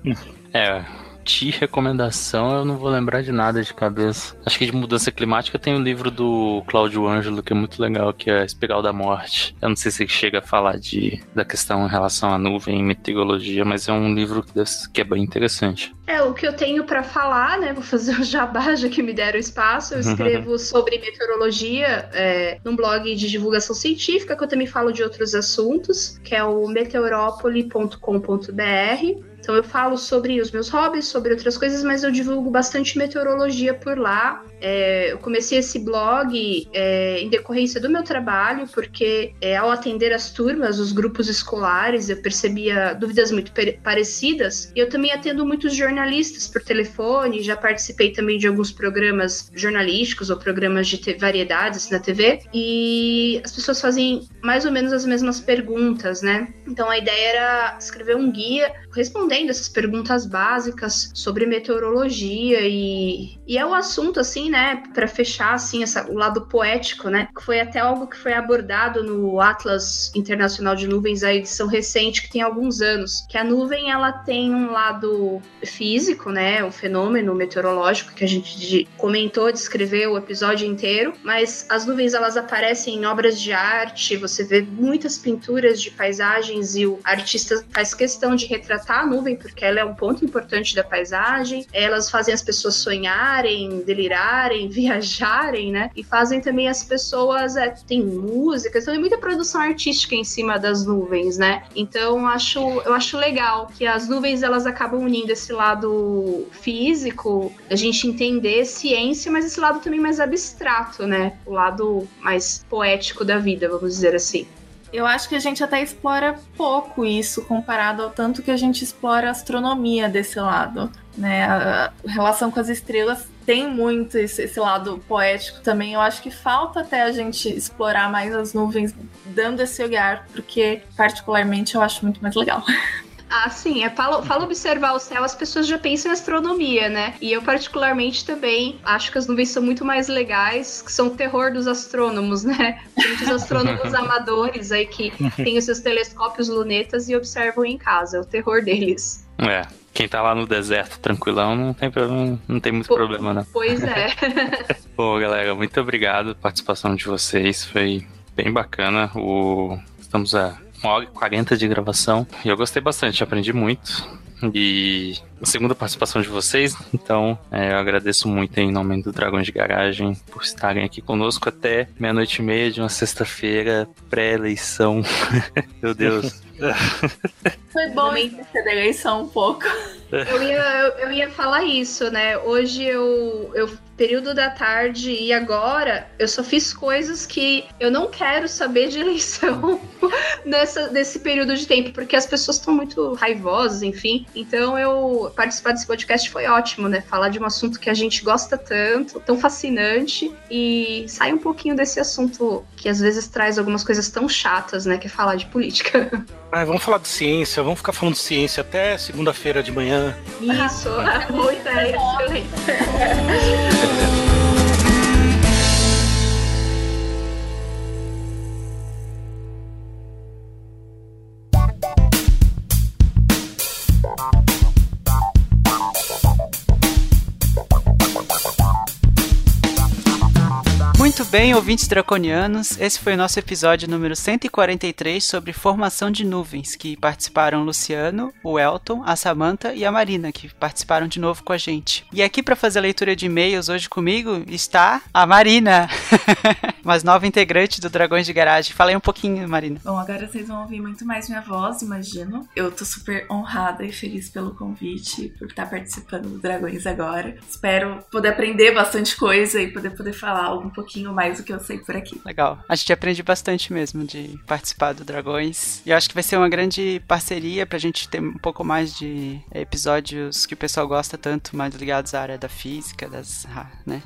[SPEAKER 1] É, de recomendação, eu não vou lembrar de nada de cabeça. Acho que de mudança climática tem o um livro do Cláudio Ângelo, que é muito legal, que é Espiral da Morte. Eu não sei se chega a falar de, da questão em relação à nuvem e meteorologia, mas é um livro que é bem interessante.
[SPEAKER 4] É, o que eu tenho para falar, né? Vou fazer um jabá, já que me deram espaço. Eu escrevo sobre meteorologia é, num blog de divulgação científica, que eu também falo de outros assuntos, que é o meteorópole.com.br. Então eu falo sobre os meus hobbies, sobre outras coisas, mas eu divulgo bastante meteorologia por lá. É, eu comecei esse blog é, em decorrência do meu trabalho, porque é, ao atender as turmas, os grupos escolares, eu percebia dúvidas muito parecidas. E eu também atendo muitos jornalistas por telefone, já participei também de alguns programas jornalísticos ou programas de variedades na TV. E as pessoas fazem mais ou menos as mesmas perguntas, né? Então a ideia era escrever um guia respondendo essas perguntas básicas sobre meteorologia e E é o assunto, assim, né, para fechar, assim, essa, o lado poético, né, que foi até algo que foi abordado no Atlas Internacional de Nuvens, a edição recente, que tem alguns anos, que a nuvem, ela tem um lado físico, né, o fenômeno meteorológico que a gente comentou, descreveu o episódio inteiro, mas as nuvens, elas aparecem em obras de arte, você vê muitas pinturas de paisagens e o artista faz questão de retratar a nuvem, porque ela é um ponto importante da paisagem, elas fazem as pessoas sonharem, delirarem, viajarem, né? E fazem também as pessoas. É, tem músicas, tem muita produção artística em cima das nuvens, né? Então acho, eu acho legal que as nuvens elas acabam unindo esse lado físico, a gente entender ciência, mas esse lado também mais abstrato, né? O lado mais poético da vida, vamos dizer assim.
[SPEAKER 3] Eu acho que a gente até explora pouco isso comparado ao tanto que a gente explora a astronomia desse lado. Né? A relação com as estrelas tem muito esse, esse, lado poético também. Eu acho que falta até a gente explorar mais as nuvens, dando esse olhar, porque, particularmente, eu acho muito mais legal.
[SPEAKER 4] Ah, sim. É, fala, fala observar o céu, as pessoas já pensam em astronomia, né? E eu, particularmente, também acho que as nuvens são muito mais legais, que são o terror dos astrônomos, né? Muitos astrônomos amadores aí que têm os seus telescópios lunetas e observam em casa. É o terror deles.
[SPEAKER 1] É. Quem tá lá no deserto tranquilão não tem problema, não tem muito problema, né?
[SPEAKER 4] Pois é.
[SPEAKER 1] Bom, galera, muito obrigado pela participação de vocês. Foi bem bacana. O... Estamos a uma hora e 40 de gravação. E eu gostei bastante, aprendi muito. E a segunda participação de vocês, então é, eu agradeço muito em nome do Dragões de Garagem por estarem aqui conosco até meia-noite e meia de uma sexta-feira, pré-eleição. Meu Deus.
[SPEAKER 3] Foi bom eleição um pouco.
[SPEAKER 4] Eu ia, eu, eu, ia falar isso, né? Hoje eu, eu período da tarde e agora eu só fiz coisas que eu não quero saber de eleição nessa, nesse período de tempo, porque as pessoas estão muito raivosas, enfim. Então eu participar desse podcast foi ótimo, né? Falar de um assunto que a gente gosta tanto, tão fascinante, e sair um pouquinho desse assunto que às vezes traz algumas coisas tão chatas, né? Que é falar de política.
[SPEAKER 2] Ah, vamos falar de ciência, vamos ficar falando de ciência até segunda-feira de manhã.
[SPEAKER 4] Isso, boa ideia, excelente.
[SPEAKER 6] Muito bem, ouvintes draconianos, esse foi o nosso episódio número 143 sobre formação de nuvens, que participaram Luciano, o Elton, a Samantha e a Marina, que participaram de novo com a gente. E aqui para fazer a leitura de e-mails hoje comigo está a Marina, mais nova integrante do Dragões de Garagem. Fala aí um pouquinho, Marina.
[SPEAKER 3] Bom, agora vocês vão ouvir muito mais minha voz, imagino. Eu tô super honrada e feliz pelo convite, por estar participando do Dragões agora. Espero poder aprender bastante coisa e poder poder falar um pouquinho pouquinho mais do que eu sei por aqui.
[SPEAKER 6] Legal. A gente aprende bastante mesmo de participar do Dragões. E eu acho que vai ser uma grande parceria pra gente ter um pouco mais de episódios que o pessoal gosta tanto, mais ligados à área da física, das. né?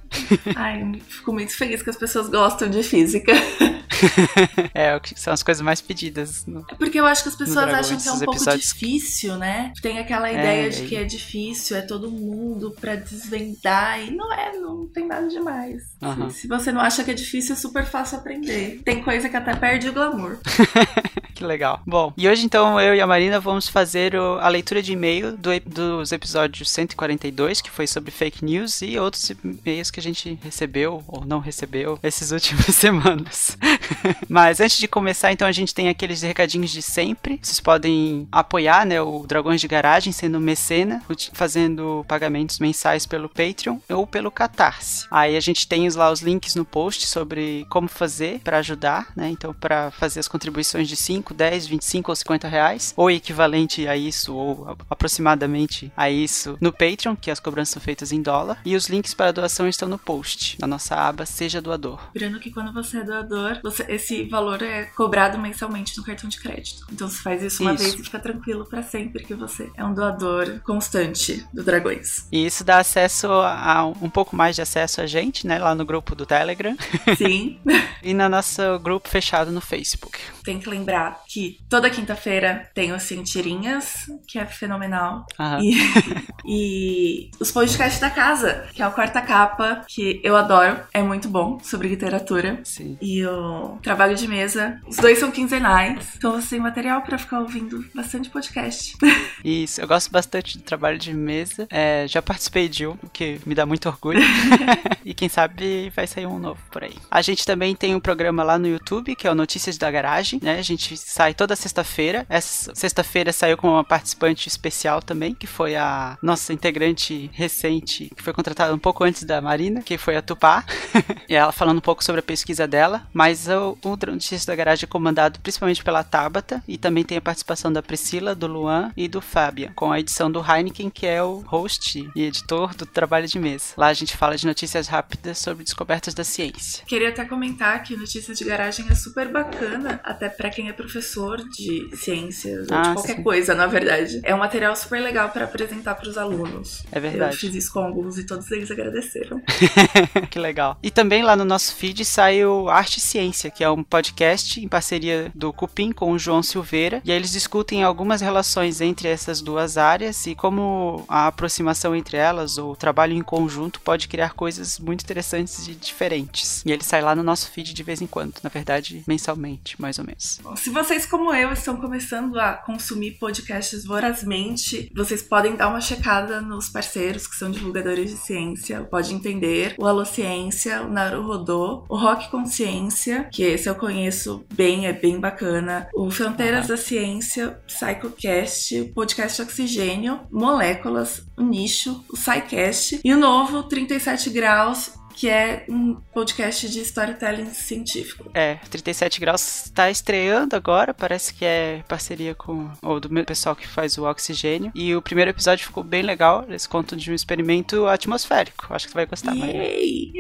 [SPEAKER 3] Ai, fico muito feliz que as pessoas gostam de física.
[SPEAKER 6] é, são as coisas mais pedidas. No,
[SPEAKER 3] é porque eu acho que as pessoas acham que é um pouco difícil, né? Tem aquela ideia é, de que é difícil, é todo mundo pra desvendar. E não é, não tem nada demais. Uhum. Se você não acha que é difícil, é super fácil aprender. Tem coisa que até perde o glamour.
[SPEAKER 6] que legal. Bom, e hoje então eu e a Marina vamos fazer o, a leitura de e-mail do, dos episódios 142, que foi sobre fake news, e outros e-mails que a gente recebeu ou não recebeu essas últimas semanas. Mas antes de começar, então a gente tem aqueles recadinhos de sempre. Vocês podem apoiar, né, o Dragões de Garagem sendo mecena, fazendo pagamentos mensais pelo Patreon ou pelo Catarse. Aí a gente tem lá os links no post sobre como fazer para ajudar, né? Então, para fazer as contribuições de 5, 10, 25 ou 50 reais, ou equivalente a isso, ou aproximadamente a isso, no Patreon, que as cobranças são feitas em dólar. E os links para doação estão no post, na nossa aba Seja Doador.
[SPEAKER 3] Lembrando que quando você é doador, você, esse valor é cobrado mensalmente no cartão de crédito. Então, você faz isso uma isso. vez e fica tranquilo para sempre que você é um doador constante do Dragões.
[SPEAKER 6] E isso dá acesso a um pouco mais de acesso a gente, né? Lá no grupo do Telegram.
[SPEAKER 3] Sim.
[SPEAKER 6] e no nosso grupo fechado no Facebook.
[SPEAKER 3] Tem que lembrar que toda quinta-feira tem o Cientirinhas, que é fenomenal.
[SPEAKER 6] Aham.
[SPEAKER 3] E, E os podcasts da casa, que é o Quarta Capa, que eu adoro, é muito bom sobre literatura.
[SPEAKER 6] Sim.
[SPEAKER 3] E o trabalho de mesa, os dois são quinzenais, então você tem material pra ficar ouvindo bastante podcast.
[SPEAKER 6] Isso, eu gosto bastante do trabalho de mesa. É, já participei de um, o que me dá muito orgulho. e quem sabe vai sair um novo por aí. A gente também tem um programa lá no YouTube, que é o Notícias da Garagem, né? A gente sai toda sexta-feira. Essa sexta-feira saiu com uma participante especial também, que foi a nossa integrante recente, que foi contratada um pouco antes da Marina, que foi a Tupá. e ela falando um pouco sobre a pesquisa dela. Mas o, Notícias da Garagem é comandado principalmente pela Tabata, e também tem a participação da Priscila, do Luan e do Fábio, com a edição do Heineken, que é o host e editor do trabalho de mesa. Lá a gente fala de notícias rápidas sobre descobertas da ciência.
[SPEAKER 3] Queria até comentar que Notícias de Garagem é super bacana, até pra quem é professor de ciências ou
[SPEAKER 6] Ah,
[SPEAKER 3] de qualquer
[SPEAKER 6] sim.
[SPEAKER 3] coisa, na verdade. É um material super legal pra apresentar pros alunos.
[SPEAKER 6] É verdade.
[SPEAKER 3] Eu fiz isso com alguns e todos eles agradeceram.
[SPEAKER 6] que legal. E também lá no nosso feed sai o Arte e Ciência, que é um podcast em parceria do Cupim com o João Silveira. E aí eles discutem algumas relações entre essas duas áreas e como a aproximação entre elas ou o trabalho em conjunto pode criar coisas muito interessantes e diferentes. E ele sai lá no nosso feed de vez em quando, na verdade, mensalmente, mais ou menos.
[SPEAKER 3] Se vocês, como eu, estão começando a consumir podcasts vorazmente, vocês podem dar uma checada nos parceiros que são divulgadores de ciência. Pode Entender, o Alô Ciência, o Naruhodô, o Rock Consciência, que esse eu conheço bem, é bem bacana. O Fronteiras da Ciência, PsychoCast, o podcast Oxigênio, Moléculas, o Nicho, o SciCast e o novo 37 Graus, que é um podcast de storytelling científico.
[SPEAKER 6] É, 37 Graus está estreando agora, parece que é parceria com o do meu pessoal que faz o oxigênio. E o primeiro episódio ficou bem legal, eles contam de um experimento atmosférico. Acho que você vai gostar.
[SPEAKER 3] Yay!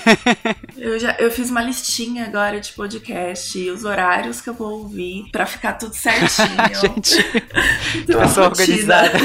[SPEAKER 3] eu, já, eu fiz uma listinha agora de podcast e os horários que eu vou ouvir pra ficar tudo certinho.
[SPEAKER 6] Gente, pessoa
[SPEAKER 3] rotina.
[SPEAKER 6] organizada.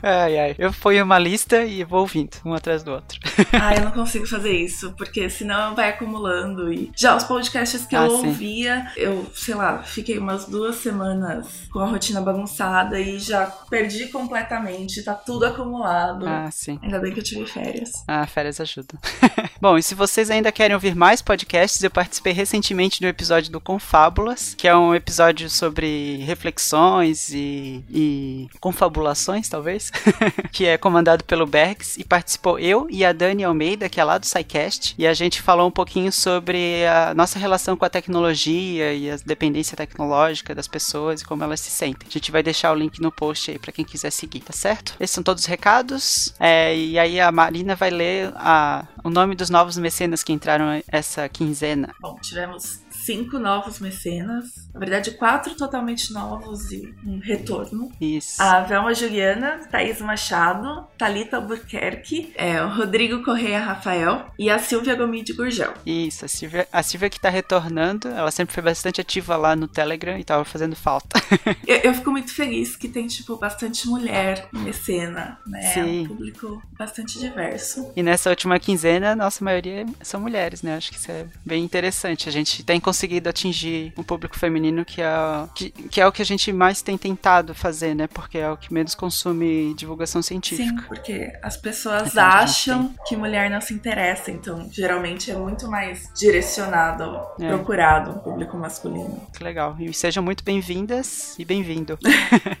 [SPEAKER 6] ai, ai. Eu ponho uma lista e vou ouvindo, um atrás do outro.
[SPEAKER 3] Ah, eu não consigo fazer isso, porque senão vai acumulando. E já os podcasts que
[SPEAKER 6] Ah,
[SPEAKER 3] eu
[SPEAKER 6] sim.
[SPEAKER 3] ouvia, eu, sei lá, fiquei umas duas semanas com a rotina bagunçada e já perdi completamente, tá tudo acumulado.
[SPEAKER 6] Ah, sim.
[SPEAKER 3] Ainda bem que eu tive férias.
[SPEAKER 6] Ah, férias ajuda. Bom, e se vocês ainda querem ouvir mais podcasts, eu participei recentemente do episódio do Confábulas, que é um episódio sobre reflexões e, e confabulações, talvez, que é comandado pelo Bergs, e participou eu e a Dani Almeida, que é lá do SciCast, e a gente falou um pouquinho sobre a nossa relação com a tecnologia e a dependência tecnológica das pessoas e como elas se sentem. A gente vai deixar o link no post aí pra quem quiser seguir, tá certo? Esses são todos os recados, é, e aí a Marina vai ler a- o nome dos novos mecenas que entraram essa quinzena.
[SPEAKER 3] Bom, tivemos cinco novos mecenas. Na verdade, quatro totalmente novos e um retorno.
[SPEAKER 6] Isso.
[SPEAKER 3] A Velma Juliana, Thaís Machado, Thalita Albuquerque, é, o Rodrigo Correia Rafael e a Silvia Gomide Gurgel.
[SPEAKER 6] Isso, a Silvia, a Silvia que tá retornando, ela sempre foi bastante ativa lá no Telegram e tava fazendo falta.
[SPEAKER 3] Eu, eu fico muito feliz que tem, tipo, bastante mulher em cena, né? É
[SPEAKER 6] Sim.
[SPEAKER 3] um público bastante diverso.
[SPEAKER 6] E nessa última quinzena, a nossa maioria são mulheres, né? Acho que isso é bem interessante. A gente tem conseguido atingir um público feminino que é, que, que é o que a gente mais tem tentado fazer, né? Porque é o que menos consome divulgação
[SPEAKER 3] Sim,
[SPEAKER 6] científica.
[SPEAKER 3] porque as pessoas
[SPEAKER 6] gente
[SPEAKER 3] acham que mulher não se interessa, então geralmente é muito mais direcionado,
[SPEAKER 6] É.
[SPEAKER 3] procurado um público masculino.
[SPEAKER 6] Que legal. E sejam muito bem-vindas e bem-vindo.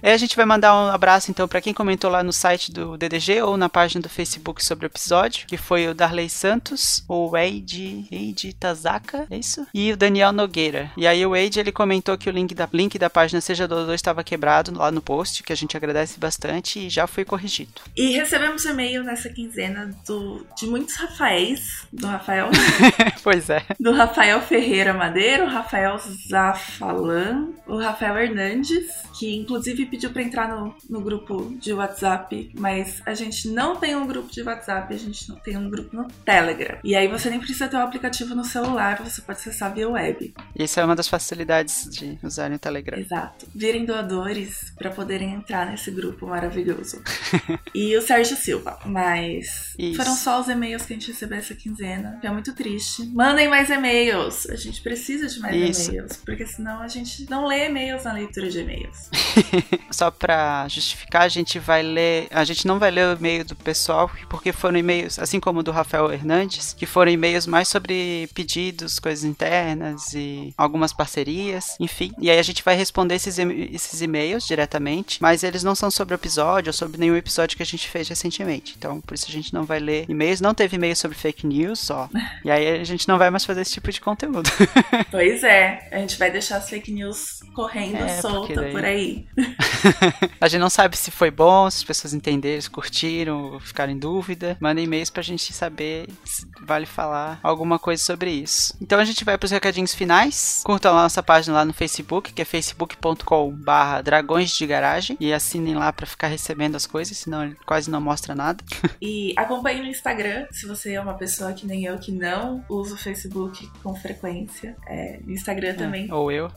[SPEAKER 6] Aí a gente vai mandar um abraço, então, pra quem comentou lá no site do DDG ou na página do Facebook sobre o episódio, que foi o Darley Santos, o Wade, Wade Tazaka, é isso? E o Daniel Nogueira. E aí o Wade, ele comentou que o link da, link da página Seja Doador estava quebrado lá no post, que a gente agradece bastante e já foi corrigido.
[SPEAKER 3] E recebemos e-mail nessa quinzena do, de muitos Rafaéis, do Rafael,
[SPEAKER 6] pois é.
[SPEAKER 3] do Rafael Ferreira Madeiro, o Rafael Zafalan, o Rafael Hernandes, que inclusive pediu pra entrar no, no grupo de WhatsApp, mas a gente não tem um grupo de WhatsApp, a gente não tem um grupo no Telegram. E aí você nem precisa ter o aplicativo no celular, você pode acessar via web. Web.
[SPEAKER 6] Isso é uma das facilidades de usarem o Telegram.
[SPEAKER 3] Exato. Virem doadores para poderem entrar nesse grupo maravilhoso. e o Sérgio Silva. Mas
[SPEAKER 6] Isso.
[SPEAKER 3] foram só os e-mails que a gente recebeu essa quinzena, que é muito triste. Mandem mais e-mails. A gente precisa de mais
[SPEAKER 6] Isso.
[SPEAKER 3] e-mails, porque senão a gente não lê e-mails na leitura de e-mails.
[SPEAKER 6] Só pra justificar, a gente vai ler. A gente não vai ler o e-mail do pessoal, porque foram e-mails, assim como o do Rafael Hernandes, que foram e-mails mais sobre pedidos, coisas internas e algumas parcerias, enfim. E aí a gente vai responder esses, esses e-mails diretamente, mas eles não são sobre o episódio ou sobre nenhum episódio que a gente fez recentemente. Então, por isso a gente não vai ler e-mails. Não teve e-mail sobre fake news só. E aí a gente não vai mais fazer esse tipo de conteúdo.
[SPEAKER 3] Pois é, a gente vai deixar as fake news correndo
[SPEAKER 6] É,
[SPEAKER 3] solta
[SPEAKER 6] daí-
[SPEAKER 3] por aí.
[SPEAKER 6] A gente não sabe se foi bom, se as pessoas entenderam, se curtiram, ficaram em dúvida. Manda e-mails pra gente saber se vale falar alguma coisa sobre isso. Então a gente vai pros recadinhos finais. Curtam a nossa página lá no Facebook, que é facebook.com barra dragões de garagem. E assinem lá pra ficar recebendo as coisas, senão ele quase não mostra nada.
[SPEAKER 3] E acompanhe no Instagram, se você é uma pessoa que nem eu, que não usa o Facebook com frequência. É, no Instagram também.
[SPEAKER 6] Ou eu.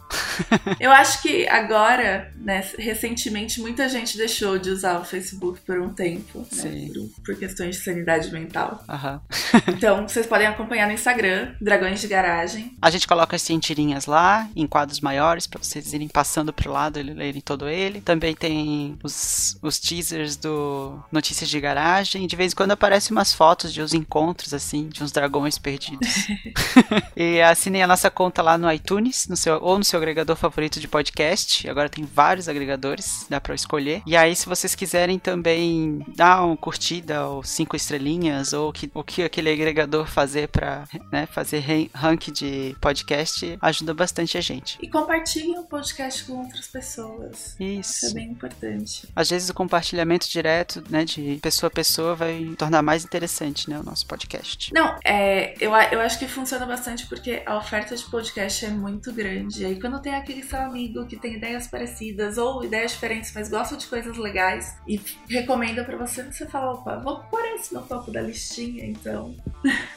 [SPEAKER 3] Eu acho que agora, né, recentemente, muita gente deixou de usar o Facebook por um tempo, né,
[SPEAKER 6] Sim.
[SPEAKER 3] por, por questões de sanidade mental.
[SPEAKER 6] Aham.
[SPEAKER 3] Então, vocês podem acompanhar no Instagram, Dragões de Garagem.
[SPEAKER 6] A gente coloca as tirinhas lá, em quadros maiores, pra vocês irem passando pro lado e lerem todo ele. Também tem os, os teasers do Notícias de Garagem. De vez em quando aparecem umas fotos de uns encontros, assim, de uns dragões perdidos. e assinem a nossa conta lá no iTunes, no seu, ou no seu agregador favorito de podcast. Agora tem vários agregadores, dá pra escolher. E aí, se vocês quiserem também dar uma curtida, ou cinco estrelinhas, ou que- o que aquele agregador fazer pra né, fazer ran- rank de podcast, ajuda bastante a gente.
[SPEAKER 3] E compartilhem o podcast com outras pessoas. Isso é
[SPEAKER 6] Isso.
[SPEAKER 3] bem importante.
[SPEAKER 6] Às vezes o compartilhamento direto, né, de pessoa a pessoa vai tornar mais interessante, né, o nosso podcast.
[SPEAKER 3] Não, é, eu, eu acho que funciona bastante porque a oferta de podcast é muito grande. E aí, quando tem aquele seu amigo que tem ideias parecidas ou ideias diferentes, mas gosta de coisas legais e recomenda pra você, você fala: opa, vou pôr esse no topo da listinha, então.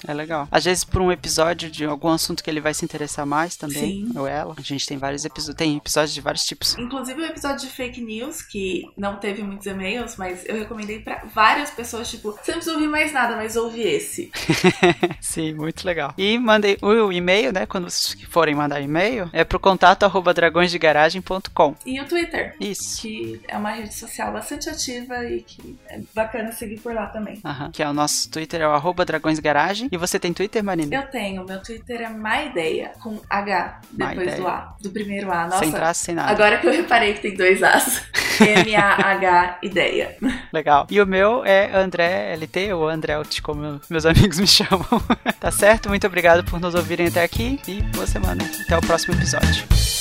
[SPEAKER 6] É legal. Às vezes por um episódio de algum assunto que ele vai se interessar mais também,
[SPEAKER 3] Sim.
[SPEAKER 6] ou ela. A gente tem vários episódios, tem episódios de vários tipos.
[SPEAKER 3] Inclusive o episódio de fake news, que não teve muitos e-mails, mas eu recomendei pra várias pessoas, tipo, você não precisa ouvir mais nada, mas ouve esse.
[SPEAKER 6] Sim, muito legal. E mandei o e-mail, né, quando vocês forem mandar e-mail, é pro contato arroba dragõesdegaragem.com.
[SPEAKER 3] E o Twitter,
[SPEAKER 6] Isso.
[SPEAKER 3] que é uma rede social bastante ativa e que é bacana seguir por lá também.
[SPEAKER 6] Aham. Que é o nosso Twitter, é o arroba dragõesgaragem. E você tem Twitter, Marina?
[SPEAKER 3] Eu tenho, meu Twitter é Maideia, com H depois do A, do primeiro A. Nossa,
[SPEAKER 6] Sem traço, sem nada.
[SPEAKER 3] agora que eu reparei que tem dois As. M-A-H Ideia.
[SPEAKER 6] Legal. E o meu é André LT, ou André Alt, como meus amigos me chamam. tá certo? Muito obrigado por nos ouvirem até aqui e boa semana. Até o próximo episódio.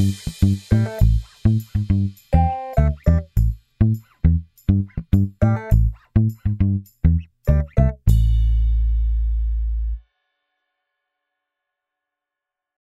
[SPEAKER 6] Música